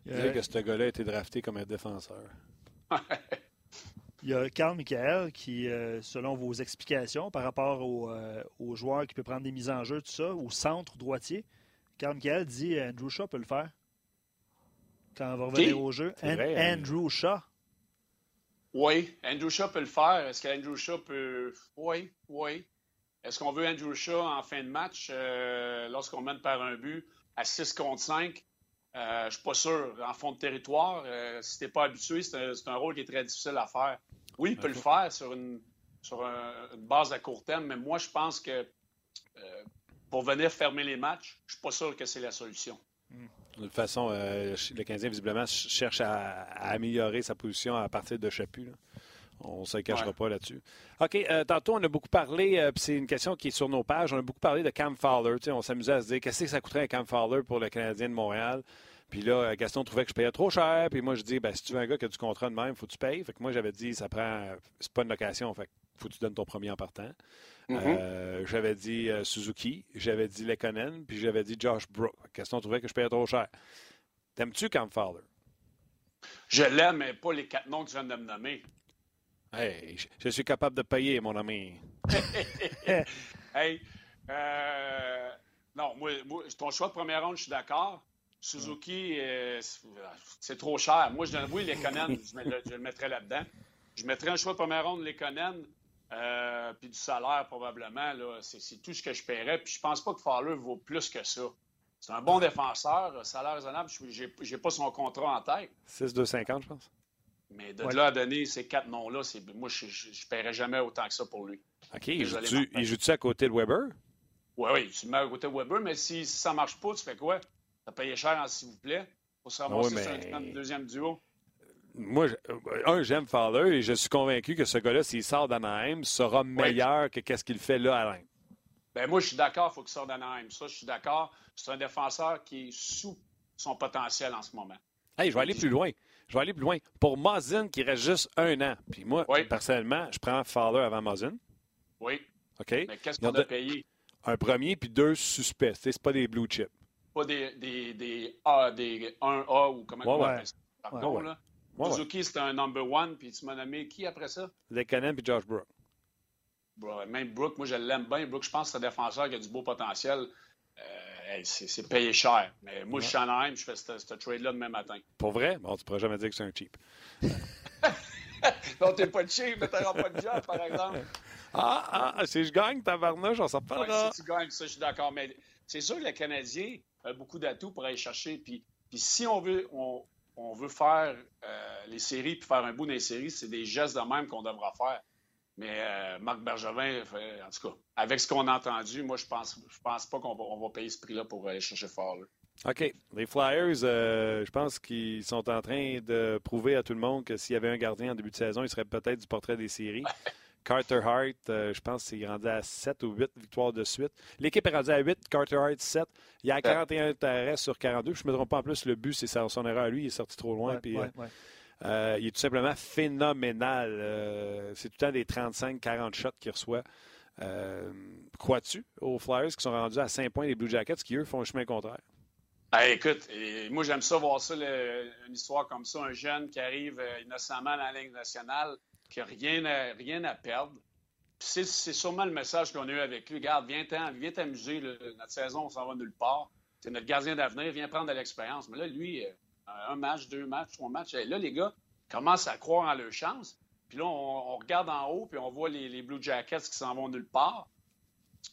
Il euh, que ce gars-là a été drafté comme un défenseur. Il y a Carl Michael qui, euh, selon vos explications par rapport aux joueurs qui peut prendre des mises en jeu, tout ça, au centre droitier, Carl Michael dit Andrew Shaw peut le faire. Quand on va revenir au jeu. Andrew Shaw. Oui, Andrew Shaw peut le faire. Est-ce qu'Andrew Shaw peut. Oui, oui. Est-ce qu'on veut Andrew Shaw en fin de match lorsqu'on mène par un but? À 6 contre 5? Euh, je ne suis pas sûr. En fond de territoire, euh, si tu n'es pas habitué, c'est un, rôle qui est très difficile à faire. Oui, il peut le faire sur une, sur une base à court terme, mais moi, je pense que euh, pour venir fermer les matchs, je ne suis pas sûr que c'est la solution. De toute façon, le Canadien, visiblement, cherche à, améliorer sa position à partir de Chaput. On ne se cachera pas là-dessus. OK, tantôt, on a beaucoup parlé, puis c'est une question qui est sur nos pages, on a beaucoup parlé de Cam Fowler. on s'amusait à se dire qu'est-ce que ça coûterait un Cam Fowler pour le Canadien de Montréal? Puis là, Gaston trouvait que je payais trop cher. Puis moi, je dis, ben, si tu veux un gars qui a du contrat de même, faut que tu payes. Fait que moi, j'avais dit, ça prend. C'est pas une location. Fait que faut que tu donnes ton premier en partant. Mm-hmm. Euh, j'avais dit euh, Suzuki, j'avais dit Lekonen, puis j'avais dit Josh Brook. Gaston trouvait que je payais trop cher. T'aimes-tu Cam Fowler? Je l'aime, mais pas les quatre noms que tu viens de me nommer. Hey, je suis capable de payer, mon ami. hey, euh, non, moi, moi, ton choix de première ronde, je suis d'accord. Suzuki, euh, c'est trop cher. Moi, je, oui, les Conan, je, le mettrais là-dedans. Je mettrais un choix de première ronde, les Conan. euh, puis du salaire probablement. C'est tout ce que je paierais. Puis je pense pas que Fowler vaut plus que ça. C'est un bon défenseur, salaire raisonnable. Je n'ai pas son contrat en tête. 6,250, je pense. Mais de là à donner ces quatre noms-là, moi, je ne paierais jamais autant que ça pour lui. OK. Il joue-tu à côté de Weber? Oui, oui. Tu le mets à côté de Weber, mais si, ça ne marche pas, tu fais quoi? Tu as payé cher, s'il vous plaît, pour se ramasser oui, mais... sur un deuxième duo moi, un, j'aime Fowler et je suis convaincu que ce gars-là, s'il sort d'Anaheim, sera meilleur que qu'est-ce qu'il fait là à Alain. Ben moi, je suis d'accord, il faut qu'il sorte d'Anaheim. Ça, je suis d'accord. C'est un défenseur qui est sous son potentiel en ce moment. Hey, je vais aller plus loin. Je vais aller plus loin. Pour Mazin, qui reste juste un an, puis moi, personnellement, je prends Fowler avant Mazin. Oui. OK? Mais qu'est-ce qu'on a payé? Un premier puis deux suspects. C'est pas des blue chips. Pas des, des, des, A, des 1A ou comment on appelle ça? Pardon, là. Suzuki, c'était un number one, puis tu m'as nommé qui après ça? Lekanen puis Josh Brook. même Brook, moi je l'aime bien. Brook, je pense que c'est un défenseur qui a du beau potentiel. Euh, c'est payé cher. Mais moi, je suis en Anaheim, je fais ce trade-là demain matin. Pour vrai? Bon, tu pourras jamais dire que c'est un cheap. non, t'es pas cheap, mais t'auras pas de job, par exemple. Ah, ah, si je gagne, tabarnouche, on s'en parlera. Ouais, si tu gagnes, ça, je suis d'accord. Mais c'est sûr que le Canadien a beaucoup d'atouts pour aller chercher. Puis, puis si on veut, on, on veut faire euh, les séries puis faire un bout les séries, c'est des gestes de même qu'on devra faire. Mais euh, Marc Bergevin, en tout cas, avec ce qu'on a entendu, moi, je pense, je pense pas qu'on va, va, payer ce prix-là pour aller chercher fort. OK. Les Flyers, euh, je pense qu'ils sont en train de prouver à tout le monde que s'il y avait un gardien en début de saison, il serait peut-être du portrait des séries. Carter Hart, euh, je pense qu'il est rendu à 7 ou 8 victoires de suite. L'équipe est rendue à 8, Carter Hart 7. Il y a 41 arrêts sur 42. Je ne me trompe pas en plus, le but, c'est son erreur à lui. Il est sorti trop loin. puis, euh, euh, il est tout simplement phénoménal. c'est tout le temps des 35-40 shots qu'il reçoit. Crois-tu aux Flyers qui sont rendus à 5 points des Blue Jackets qui, eux, font le chemin contraire? écoute, moi j'aime ça voir ça, une histoire comme ça, un jeune qui arrive innocemment dans la Ligue nationale, qui n'a rien à, rien à perdre. C'est sûrement le message qu'on a eu avec lui. Regarde, viens t'amuser. Notre saison, on s'en va nulle part. C'est notre gardien d'avenir. Viens prendre de l'expérience. Mais là, lui, euh, un match, deux matchs, trois matchs. là, les gars commencent à croire en leur chance. Puis là, on, regarde en haut, puis on voit les, Blue Jackets qui s'en vont nulle part.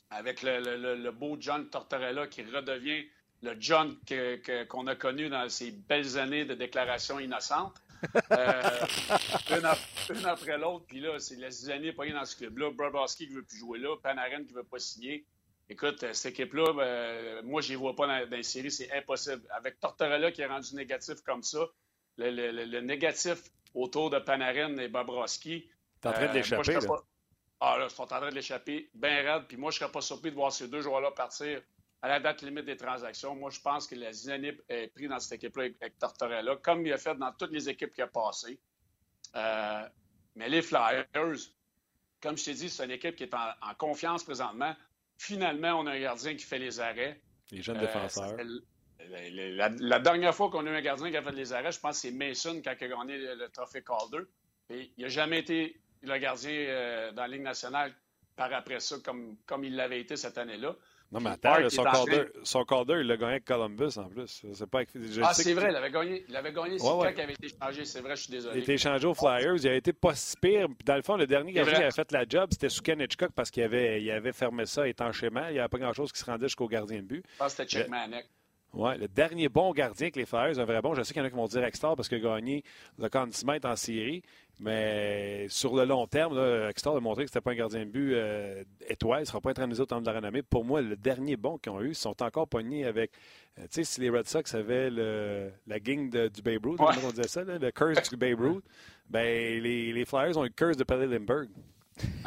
Avec le, beau John Tortorella qui redevient le John qu'on a connu dans ces belles années de déclaration innocente. Euh, une, après, l'autre. Puis là, c'est la zizanie pas dans ce club-là. Brabowski qui veut plus jouer là. Panarin qui veut pas signer. Écoute, euh, cette équipe-là, ben, moi, je les vois pas dans, dans les séries. C'est impossible. Avec Tortorella qui est rendu négatif comme ça, le, négatif autour de Panarin et Bobrovski. T'es en train de euh, l'échapper? Ah, là, ils sont en train de l'échapper bien raide. Puis moi, je serais pas surpris de voir ces deux joueurs-là partir à la date limite des transactions. Moi, je pense que la Zinanib est pris dans cette équipe-là avec Tortorella, comme il a fait dans toutes les équipes qui a passé. Euh, mais les Flyers, comme je t'ai dit, c'est une équipe qui est en, confiance présentement. Finalement, on a un gardien qui fait les arrêts. Les jeunes défenseurs. Euh, la, dernière fois qu'on a eu un gardien qui a fait les arrêts, je pense que c'est Mason quand il a gagné le, trophée Calder. Et il n'a jamais été le gardien euh, dans la Ligue nationale par après ça, comme, comme il l'avait été cette année-là. Non, mais attends, son, Calder, son Calder, il l'a gagné avec Columbus en plus. C'est pas... ah, c'est vrai, il avait gagné. Il avait gagné, c'est ouais, qui avait été échangé. C'est vrai, je suis désolé. Il a été échangé aux Flyers. Il a été pas si pire. Puis dans le fond, le dernier gardien qui avait fait la job, c'était Suken Hitchcock parce qu'il avait, il avait fermé ça étanchement. Il n'y avait pas grand-chose qui se rendait jusqu'au gardien de but. Je pense que c'était Chuck Manek. Oui, le dernier bon gardien que les Flyers, un vrai bon. Je sais qu'il y en a qui vont dire Extar parce qu'il a gagné le Conn en série. Mais sur le long terme, là, a montré que ce n'était pas un gardien de but euh, étoile. Il ne sera pas un au temps de la renommée. Pour moi, le dernier bon qu'ils ont eu, ils sont encore pognés avec. Euh, tu sais, si les Red Sox avaient le, la gang du Babe Ruth, on disait ça, le curse du Babe Ruth, ben, les, les, Flyers ont le curse de Pelé Lindbergh.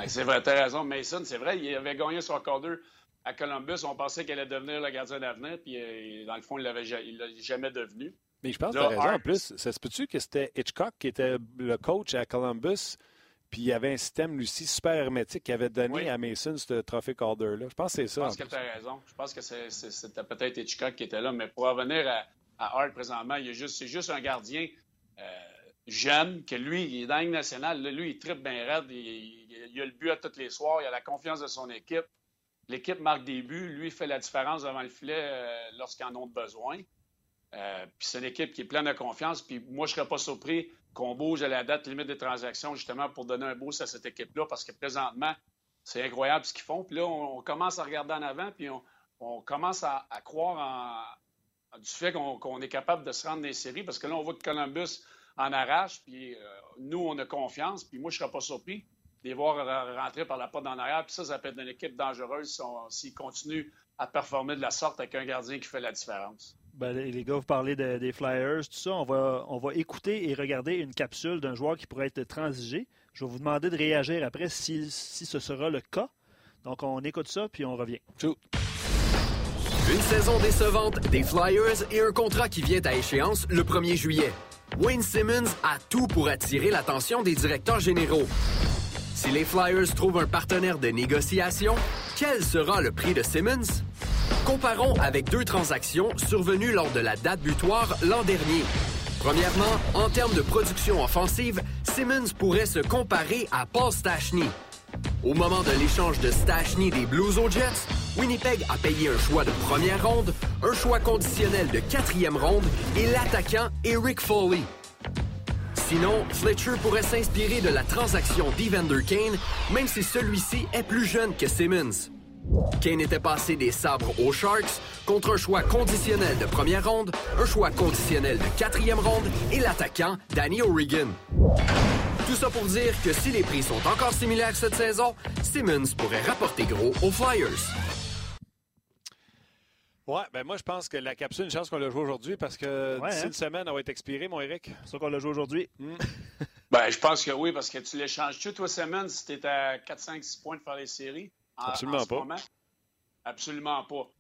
c'est vrai, tu as raison. Mason, c'est vrai, il avait gagné son Calder à Columbus. On pensait qu'il allait devenir le gardien d'avenir, puis euh, dans le fond, il ne l'a jamais devenu. Mais je pense que tu as raison. En plus, ça se peut-tu que c'était Hitchcock qui était le coach à Columbus, puis il y avait un système, Lucie, super hermétique qui avait donné à Mason ce trophée Calder-là? Je pense que c'est ça. Je pense que tu as raison. Je pense que c'était peut-être Hitchcock qui était là. Mais pour revenir à, Hart présentement, c'est juste un gardien euh, jeune, que lui, il est dans la nationale. lui, il tripe bien raide. Il, il, a le but à tous les soirs. Il a la confiance de son équipe. L'équipe marque des buts. Lui, fait la différence devant le filet euh, lorsqu'ils en ont besoin. Euh, puis c'est une équipe qui est pleine de confiance. Puis moi, je ne serais pas surpris qu'on bouge à la date limite des transactions justement pour donner un boost à cette équipe-là parce que présentement, c'est incroyable ce qu'ils font. Puis là, on, commence à regarder en avant, puis on, commence à, croire du fait qu'on est capable de se rendre dans les séries parce que là, on voit que Columbus en arrache, puis euh, nous, on a confiance. Puis moi, je ne serais pas surpris les voir rentrer par la porte en arrière. Puis ça, ça peut être une équipe dangereuse s'ils continuent à performer de la sorte avec un gardien qui fait la différence. Ben, les gars, vous parlez des Flyers, tout ça. On va, on va écouter et regarder une capsule d'un joueur qui pourrait être transigé. Je vais vous demander de réagir après si, si ce sera le cas. Donc, on écoute ça, puis on revient. Une saison décevante des Flyers et un contrat qui vient à échéance le 1er juillet. Wayne Simmons a tout pour attirer l'attention des directeurs généraux. Si les Flyers trouvent un partenaire de négociation, quel sera le prix de Simmons? Comparons avec deux transactions survenues lors de la date butoir l'an dernier. Premièrement, en termes de production offensive, Simmons pourrait se comparer à Paul Stachny. Au moment de l'échange de Stachny des Blues aux Jets, Winnipeg a payé un choix de première ronde, un choix conditionnel de quatrième ronde et l'attaquant Eric Foley. Sinon, Fletcher pourrait s'inspirer de la transaction d'Evander Kane, même si celui-ci est plus jeune que Simmons. Kane était passé des sabres aux Sharks contre un choix conditionnel de première ronde, un choix conditionnel de quatrième ronde et l'attaquant Danny O'Regan. Tout ça pour dire que si les prix sont encore similaires cette saison, Simmons pourrait rapporter gros aux Flyers. Ouais, ben moi je pense que la capsule, une chance qu'on l'a joué aujourd'hui parce que d'ici hein? une semaine, elle va être expirée, mon Eric. C'est ça qu'on l'a joué aujourd'hui. Hmm. ben, je pense que oui, parce que tu l'échanges-tu, toi, semaine, si tu à 4, 5, 6 points de faire les séries? Absolument pas. Absolument pas.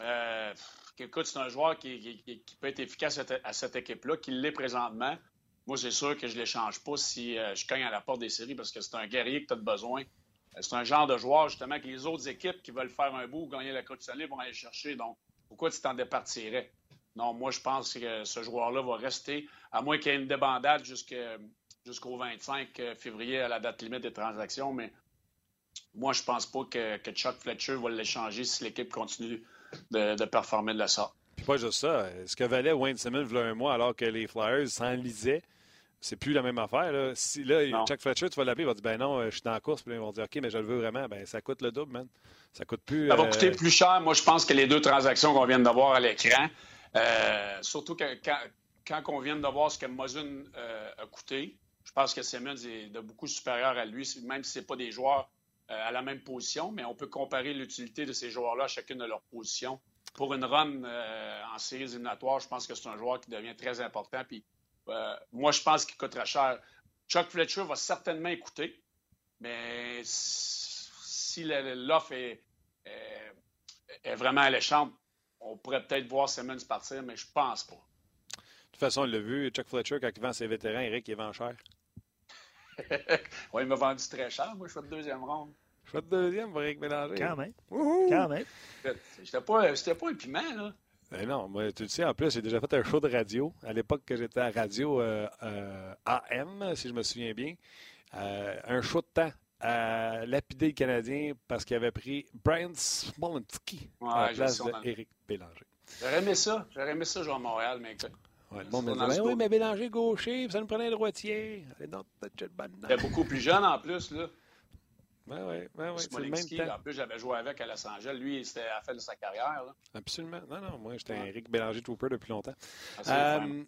Euh, écoute, c'est un joueur qui, peut être efficace à, cette équipe-là, qui l'est présentement. Moi, c'est sûr que je ne l'échange pas si euh, je cogne à la porte des séries parce que c'est un guerrier que tu as besoin. Euh, c'est un genre de joueur, justement, que les autres équipes qui veulent faire un bout ou gagner la Coupe Stanley vont aller chercher. Donc, pourquoi tu t'en départirais? Non, moi, je pense que ce joueur-là va rester, à moins qu'il y ait une débandade jusqu'au 25 février à la date limite des transactions. Mais moi, je pense pas que, Chuck Fletcher va l'échanger si l'équipe continue de, performer de la sorte. Pas juste ça. Ce que valait Wayne Simmons il y un mois alors que les Flyers s'enlisaient, c'est plus la même affaire. Là. Si là, Chuck Fletcher, tu vas l'appeler, il va dire ben non, je suis dans la course, puis ils vont dire OK, mais je le veux vraiment, ben ça coûte le double, man. Ça coûte plus. Ça va euh, coûter plus cher. Moi, je pense que les deux transactions qu'on vient de voir à l'écran, euh, surtout quand, on vient de voir ce que Mozun euh, a coûté, je pense que Simmons est de beaucoup supérieur à lui, même si ce pas des joueurs euh, à la même position, mais on peut comparer l'utilité de ces joueurs-là à chacune de leurs positions. Pour une run euh, en séries éliminatoires, je pense que c'est un joueur qui devient très important. Puis euh, moi, je pense qu'il coûtera cher. Chuck Fletcher va certainement écouter, mais si l'offre est, est, vraiment alléchante, on pourrait peut-être voir Simmons partir, mais je pense pas. De toute façon, il l'a vu, Chuck Fletcher, quand il vend ses vétérans, Eric, il vend cher. oui, il m'a vendu très cher. Moi, je fais de deuxième ronde. Je fais de deuxième pour Eric Mélanger. Quand même. Quand même. C'était pas, c'était pas un piment, là. Ben non, moi, tu le sais, en plus, j'ai déjà fait un show de radio. À l'époque que j'étais à radio euh, euh, AM, si je me souviens bien. Euh, un show de temps à lapider le Canadien parce qu'il avait pris Brian Smolinski ouais, à la place d'Éric Bélanger. J'aurais aimé ça. J'aurais aimé ça jouer à Montréal, mais écoute, Ouais, le monde me dit, oui, mais Bélanger gaucher, ça nous prenait un droitier. Il est beaucoup plus jeune en plus, là. Oui, oui, oui. Ouais, c'est le même temps. En plus, j'avais joué avec à Los Angeles. Lui, c'était à la fin de sa carrière. Là. Absolument. Non, non, moi, j'étais un Eric Bélanger Trooper depuis longtemps. Ah, euh,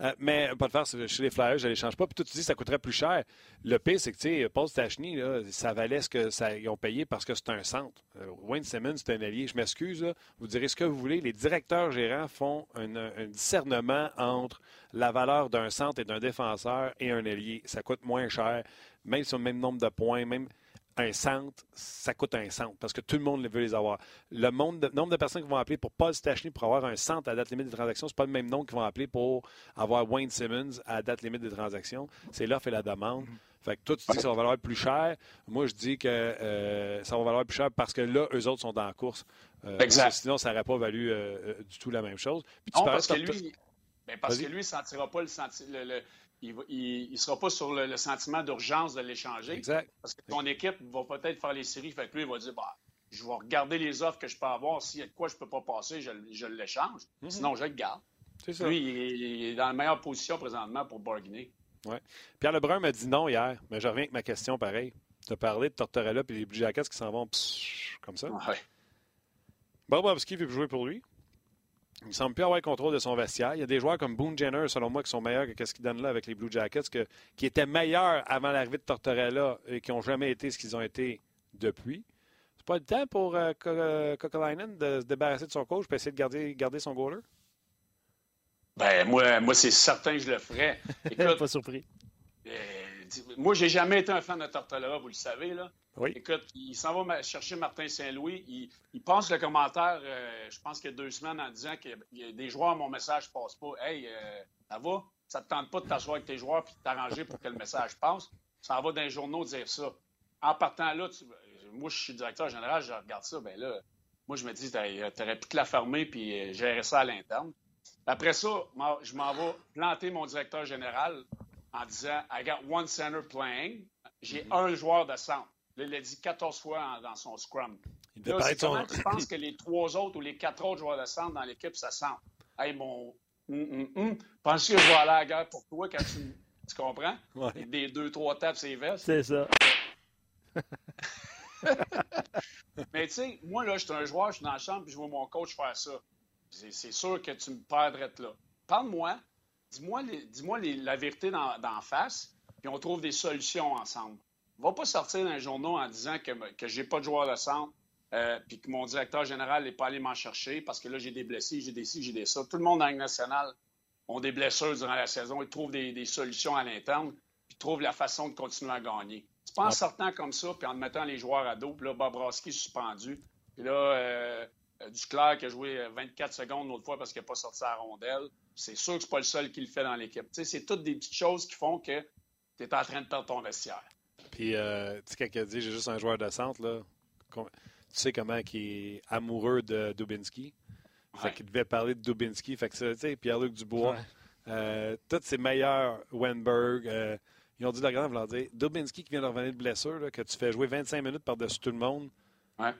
euh, mais pas de faire chez les Flyers, je ne les change pas. Puis toi, tu dis que ça coûterait plus cher. Le pire, c'est que tu sais, Paul Stachny, là, ça valait ce qu'ils ont payé parce que c'est un centre. Euh, Wayne Simmons, c'est un allié. Je m'excuse, vous direz ce que vous voulez. Les directeurs gérants font un, discernement entre la valeur d'un centre et d'un défenseur et un allié. Ça coûte moins cher, même sur le même nombre de points, même un centre, ça coûte un centre parce que tout le monde veut les avoir. Le nombre de personnes qui vont appeler pour Paul Stachny pour avoir un centre à date limite des transactions, c'est pas le même nombre qui vont appeler pour avoir Wayne Simmons à date limite des transactions. C'est l'offre et la demande. Mm-hmm. Fait que toi, tu dis que ça va valoir plus cher. Moi, je dis que euh, ça va valoir plus cher parce que là, eux autres sont dans la course. Euh, exact. Sinon, ça n'aurait pas valu euh, du tout la même chose. non, parce, que lui, ben, parce que lui, il ne sentira pas le, le, il ne sera pas sur le, sentiment d'urgence de l'échanger. Exact. Parce que ton équipe va peut-être faire les séries. Fait que lui, il va dire bah, je vais regarder les offres que je peux avoir. S'il y a de quoi je ne peux pas passer, je, l'échange. Mhm. Sinon, je le garde. Ça. Lui, il est, dans la meilleure position présentement pour bargainer. Ouais. Pierre Lebrun m'a dit non hier, mais je reviens avec ma question pareil. Tu as parlé de Tortorella et les Blue Jackets qui s'en vont comme ça. Ouais. Bobrovski veut jouer pour lui. Il semble plus avoir le contrôle de son vestiaire. Il y a des joueurs comme Boone Jenner, selon moi, qui sont meilleurs que ce qu'ils donnent là avec les Blue Jackets, que, qui étaient meilleurs avant l'arrivée de Tortorella et qui n'ont jamais été ce qu'ils ont été depuis. C'est pas le temps pour euh, euh de se débarrasser de son coach et essayer de garder, garder son goaler? Ben, moi, moi c'est certain que je le ferais. Écoute, pas surpris. Euh, moi, j'ai jamais été un fan de Tortorella, vous le savez. Là. Oui. Écoute, il s'en va chercher Martin Saint-Louis. Il, il, passe le commentaire, euh, je pense qu'il y a deux semaines, en disant qu'il y a des joueurs, mon message passe pas. Hey, euh, ça va? Ça te tente pas de t'asseoir avec tes joueurs et de t'arranger pour que le message passe? Ça va dans les journaux dire ça. En partant là, moi, je suis directeur général, je regarde ça. Ben là, moi, je me dis, t'aurais pu te la fermer puis gérer ça à l'interne. Après ça, je m'en vais planter mon directeur général en disant I got one center playing. J'ai mm-hmm. un joueur de centre. Là, il l'a dit 14 fois dans son scrum. Il là, c'est comment tu penses que les trois autres ou les quatre autres joueurs de centre dans l'équipe, ça sent? Hey, mon. Hum, hum, Penses-tu que je vais aller à la guerre pour toi quand tu. Tu comprends? Des deux, trois tapes, c'est vestes. C'est ça. Mais tu sais, moi, là, je suis un joueur, je suis dans la chambre, puis je vois mon coach faire ça. C'est sûr que tu me perdrais là. Parle-moi, dis-moi dis la vérité d'en face, puis on trouve des solutions ensemble. Va pas sortir d'un journal en disant que, que j'ai pas de joueur de centre, euh, puis que mon directeur général n'est pas allé m'en chercher parce que là, j'ai des blessés, j'ai des ci, j'ai des ça. Tout le monde dans la nationale ont des blessures durant la saison. Ils trouvent des, solutions à l'interne, puis trouvent la façon de continuer à gagner. C'est pas en sortant comme ça, puis en mettant les joueurs à dos, puis là, Bobrovski suspendu, puis là, euh, euh, Duclair qui a joué 24 secondes l'autre fois parce qu'il n'a pas sorti sa rondelle. C'est sûr que c'est pas le seul qui le fait dans l'équipe. C'est toutes des petites choses qui font que tu es en train de perdre ton vestiaire. Puis, euh, tu sais, quand il dit j'ai juste un joueur de centre, là, tu sais comment il est amoureux de Dubinski. Fait qu'il devait parler de Dubinski. Fait que, tu sais, Pierre-Luc Dubois, euh, tous ses meilleurs, Wenberg, euh, ils ont dit la grande dire Dubinski qui vient de revenir de blessure, que tu fais jouer 25 minutes par-dessus tout le monde. Ouais.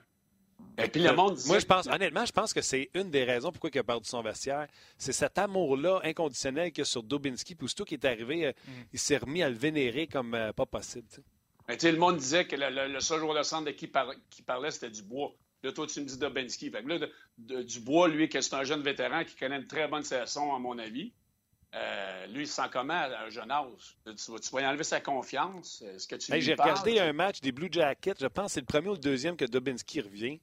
Et puis le monde Moi, je pense, honnêtement, je pense que c'est une des raisons pourquoi il a perdu son vestiaire. C'est cet amour-là inconditionnel qu'il y a sur Dubinski. Puis, tout qui est arrivé, mm. il s'est remis à le vénérer comme pas possible. Mais le monde disait que le, seul joueur de centre de qui, qui parlait, c'était Dubois. Là, toi, tu me dis. Fait que là, Dubois, lui, c'est un jeune vétéran qui connaît une très bonne saison, à mon avis. Euh, lui, il sent comment à un jeune âge? Tu, vas, y enlever sa confiance? Est-ce que tu J'ai regardé un match des Blue Jackets. Je pense que c'est le premier ou le deuxième que Dobinski revient.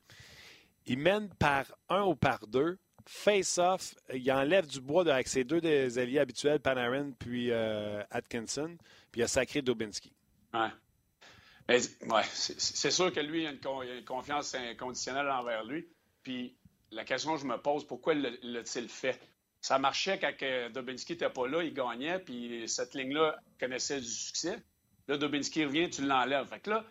Il mène par un ou par deux. Face-off, il enlève Dubois avec ses deux des alliés habituels, Panarin puis euh, Atkinson, puis il a sacré Dobinski. Ouais. Mais, ouais, c'est sûr que lui, il a, une, confiance inconditionnelle envers lui. Puis la question que je me pose, pourquoi l'a-t-il fait? Ça marchait quand Dobinski n'était pas là, il gagnait, puis cette ligne-là connaissait du succès. Là, Dobinski revient, tu l'enlèves. Fait que là,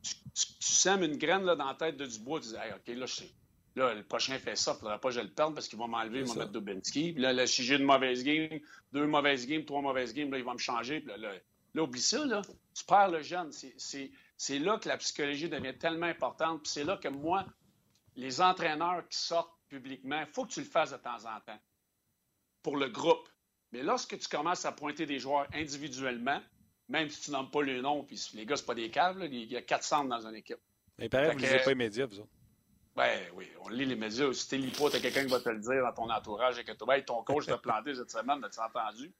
tu, sèmes une graine là, dans la tête de Dubois, tu dis OK, là, je sais. Là, le prochain fait ça, il ne faudra pas que je le perde parce qu'il va m'enlever, il va mettre Dobinski. Puis là, si j'ai une mauvaise game, deux mauvaises games, trois mauvaises games, là, il va me changer. Puis là Là, oublie ça, là. Tu perds le jeune. C'est là que la psychologie devient tellement importante. Puis c'est là que moi, les entraîneurs qui sortent publiquement, il faut que tu le fasses de temps en temps pour le groupe. Mais lorsque tu commences à pointer des joueurs individuellement, même si tu nommes pas le nom, puis les gars, c'est pas des caves, il y a 400 dans une équipe. Mais pareil, vous ne lisez pas les médias, vous autres. Ben oui, on lit les médias. Si tu lis pas, tu as quelqu'un qui va te le dire dans ton entourage et que toi, ton coach t'a planté cette semaine, as-tu entendu?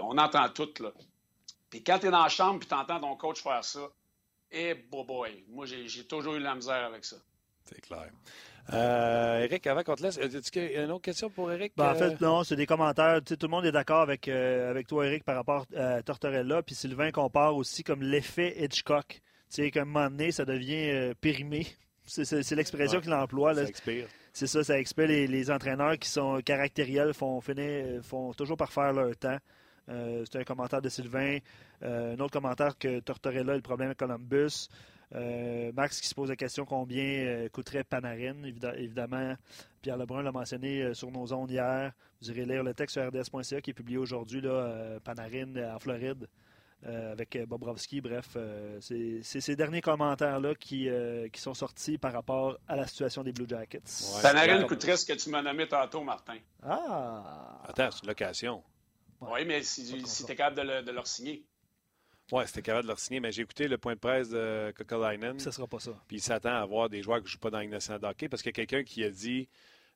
On entend tout, là. Puis quand tu es dans la chambre puis tu entends ton coach faire ça, eh, boy, moi, j'ai toujours eu de la misère avec ça. C'est clair. Euh, Eric, avant qu'on te laisse, y a une autre question pour Eric? Ben, en fait, euh? non, c'est des commentaires. tout le monde est d'accord avec, euh, avec toi, Eric, par rapport à Tortorella. Puis Sylvain compare aussi comme l'effet Hitchcock. Tu sais, qu'à un moment donné, ça devient périmé. C'est l'expression qu'il emploie. Ça expire. C'est ça, ça expire les, les, entraîneurs qui sont caractériels, font, finir, font toujours par faire leur temps. Euh, c'est un commentaire de Sylvain. Euh, un autre commentaire que Tortorella a le problème avec Columbus. Euh, Max qui se pose la question combien coûterait Panarin. évidemment, Pierre Lebrun l'a mentionné sur nos ondes hier. Vous irez lire le texte sur rds.ca qui est publié aujourd'hui. Panarin en Floride. euh, avec Bobrovski. Bref, c'est ces derniers commentaires-là qui, qui sont sortis par rapport à la situation des Blue Jackets. Ouais, Panarin coûterait ce que tu m'as nommé tantôt, Martin. Ah! Attends, c'est une location. oui, mais si, si tu es capable de, de leur signer. Oui, c'était capable de leur signer, mais j'ai écouté le point de presse de Kokolainen. Ça sera pas ça. Puis il s'attend à avoir des joueurs qui ne jouent pas dans la nationale hockey parce qu'il y a quelqu'un qui a dit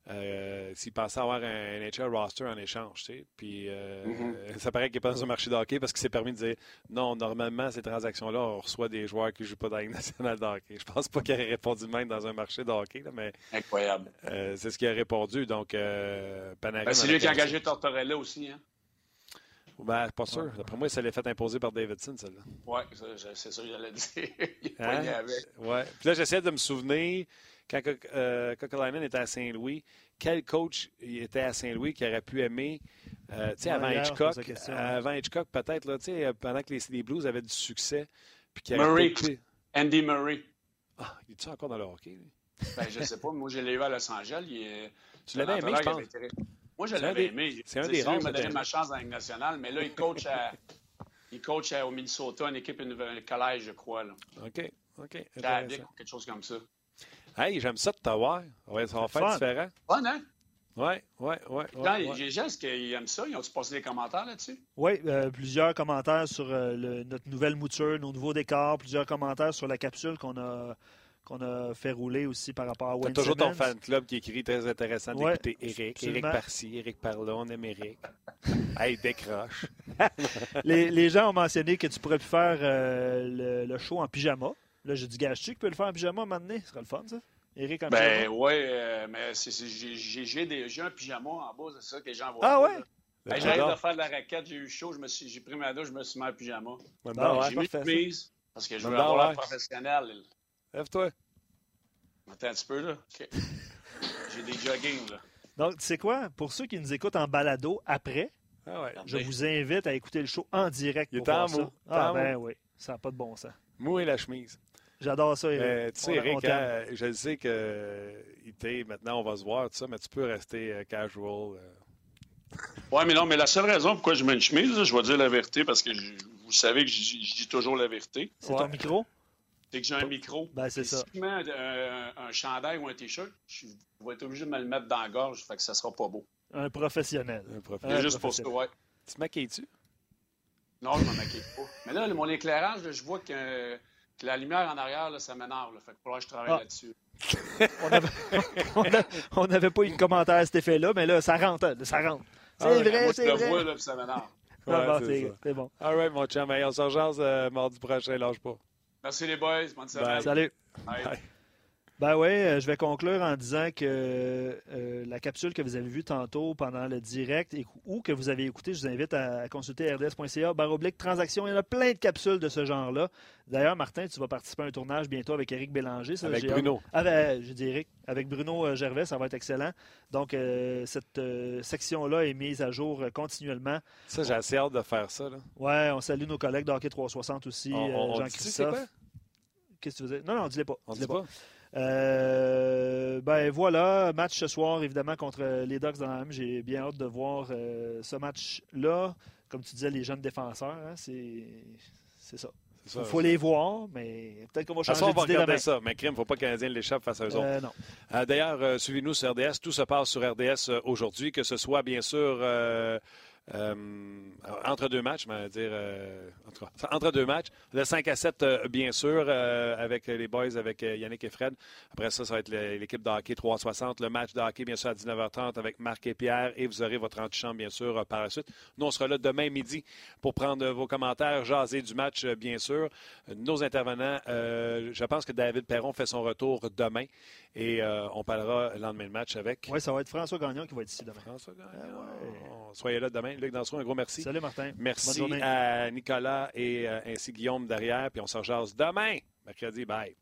euh, s'il pensait avoir un NHL roster en échange. Tu sais. Puis euh, mm-hmm. ça paraît qu'il n'est pas dans un marché de hockey parce qu'il s'est permis de dire non, normalement, ces transactions-là, on reçoit des joueurs qui ne jouent pas dans la nationale hockey. Je pense pas qu'il ait répondu même dans un marché de hockey, mais. Incroyable. Euh, c'est ce qu'il a répondu. Donc, Panarin. Ben, c'est lui qui a engagé Tortorella aussi. Hein? Ben, pas sûr. D'après moi, ça l'est fait imposer par Davidson, celle-là. Oui, c'est ça que j'allais dire. Il est hein? avec. Ouais. Puis là, j'essaie de me souvenir, quand euh, était à Saint-Louis, quel coach était à Saint-Louis qui aurait pu aimer, euh, tu sais, avant, Hitchcock, avant Hitchcock, peut-être, là, tu sais, pendant que les, les, Blues avaient du succès. Puis qui Murray. Andy Murray. Ah, il est encore dans le hockey, lui? Ben, je sais pas. Moi, je l'ai eu à Los Angeles. Il tu l'avais aimé, je pense. Moi, je l'avais aimé. C'est un des rares. Il m'a donné ma chance dans la nationale, mais là, il coach, à, il coach au Minnesota, une équipe, un collège, je crois. Là. OK. OK. quelque chose comme ça. Hey, j'aime ça de t'avoir. Ouais, ça va faire différent. Bon, hein? Oui, oui, oui. Les gens, est-ce qu'ils aiment ça? Ils ont-tu passé des commentaires là-dessus? Oui, euh, plusieurs commentaires sur euh, notre nouvelle mouture, nos nouveaux décors, plusieurs commentaires sur la capsule qu'on a qu'on a fait rouler aussi par rapport à Wayne T'as toujours ton fan club qui écrit très intéressant d'écouter Eric. Eric par-ci, Eric par-là, on aime Eric. hey, décroche. les, les, gens ont mentionné que tu pourrais plus faire euh, le, show en pyjama. Là, j'ai dit, gage-tu qui peut le faire en pyjama maintenant? Ce serait le fun, ça? Eric en ben, pyjama? Ben oui, euh, mais j'ai un pyjama en bas, c'est ça que les gens voient. Ah ouais? Ben, J'arrive de faire de la raquette, j'ai eu chaud, j'ai pris ma douche, je me suis mis en pyjama. Ben, j'ai mis une mise parce que je veux avoir l'air professionnel. Lève-toi. Attends un petit peu, là. J'ai des joggings, là. Donc, tu sais quoi? Pour ceux qui nous écoutent en balado après, ah je vous invite à écouter le show en direct Il pour voir ça. Ah, ben oui. Ça n'a pas de bon sens. Mou et la chemise. J'adore ça, Eric. tu sais, Eric, hein, je sais que maintenant, on va se voir, tout ça, mais tu peux rester euh, casual. Euh. Oui, mais non, mais la seule raison pourquoi je mets une chemise, je vais dire la vérité, parce que vous savez que je, dis toujours la vérité. C'est ton micro? C'est que j'ai un micro. Ben, c'est ça. Si je mets un, un, chandail ou un t-shirt, je vais être obligé de me le mettre dans la gorge, fait que ça sera pas beau. Un professionnel. Un professionnel. juste pour ça, ouais. Tu maquilles-tu? Non, je ne me maquille pas. Mais là, mon éclairage, je vois que, la lumière en arrière, là, ça m'énerve. Fait que pour je travaille ah. là-dessus. on n'avait pas eu de commentaire à cet effet-là, mais là, ça rentre. Ça rentre. C'est ah vrai, c'est vrai. Je le vois, là, ça m'énerve. Ouais, c'est bon. All right, mon chum. on s'en euh, mardi prochain. Lâche pas. Merci les boys. Bonne semaine. Salut. Ben oui, euh, je vais conclure en disant que euh, la capsule que vous avez vue tantôt pendant le direct et, ou que vous avez écouté, je vous invite à, consulter rds.ca, baroblique transaction. Il y en a plein de capsules de ce genre-là. D'ailleurs, Martin, tu vas participer à un tournage bientôt avec Eric Bélanger. avec Bruno. Avec, ah, je dis Eric, avec Bruno euh, Gervais, ça va être excellent. Donc, cette section-là est mise à jour continuellement. Ça, j'ai assez hâte de faire ça. Oui, on salue nos collègues d'Hockey 360 aussi, Jean-Christophe. Qu'est-ce que tu dire? Non, non, dis-le pas. On dis pas? Euh, ben voilà, match ce soir évidemment contre les Ducks dans la M. J'ai bien hâte de voir euh, ce match-là. Comme tu disais, les jeunes défenseurs, hein, c'est ça. Il faut les voir, mais peut-être qu'on va changer d'idée demain. ça, mais crime, il ne faut pas que le Canadien l'échappe face à eux euh, autres. Euh, D'ailleurs, suivez-nous sur RDS. Tout se passe sur RDS aujourd'hui, que ce soit bien sûr euh, entre deux matchs, mais dire euh, entre, deux matchs. Le 5 à 7, euh, bien sûr, avec les boys, avec Yannick et Fred. Après ça, ça va être l'équipe de hockey 360. Le match de hockey, bien sûr, à 19h30 avec Marc et Pierre. Et vous aurez votre antichambre, bien sûr, par la suite. Nous, on sera là demain midi pour prendre vos commentaires, jaser du match, bien sûr. Nos intervenants, je pense que David Perron fait son retour demain. Et on parlera le lendemain de match avec. Oui, ça va être François Gagnon qui va être ici demain. François Gagnon. Ah Soyez là demain. Luc Dansereau, un gros merci. Salut Martin. Merci à Nicolas et euh, ainsi Guillaume derrière. Puis on se rejase demain, mercredi. Bye.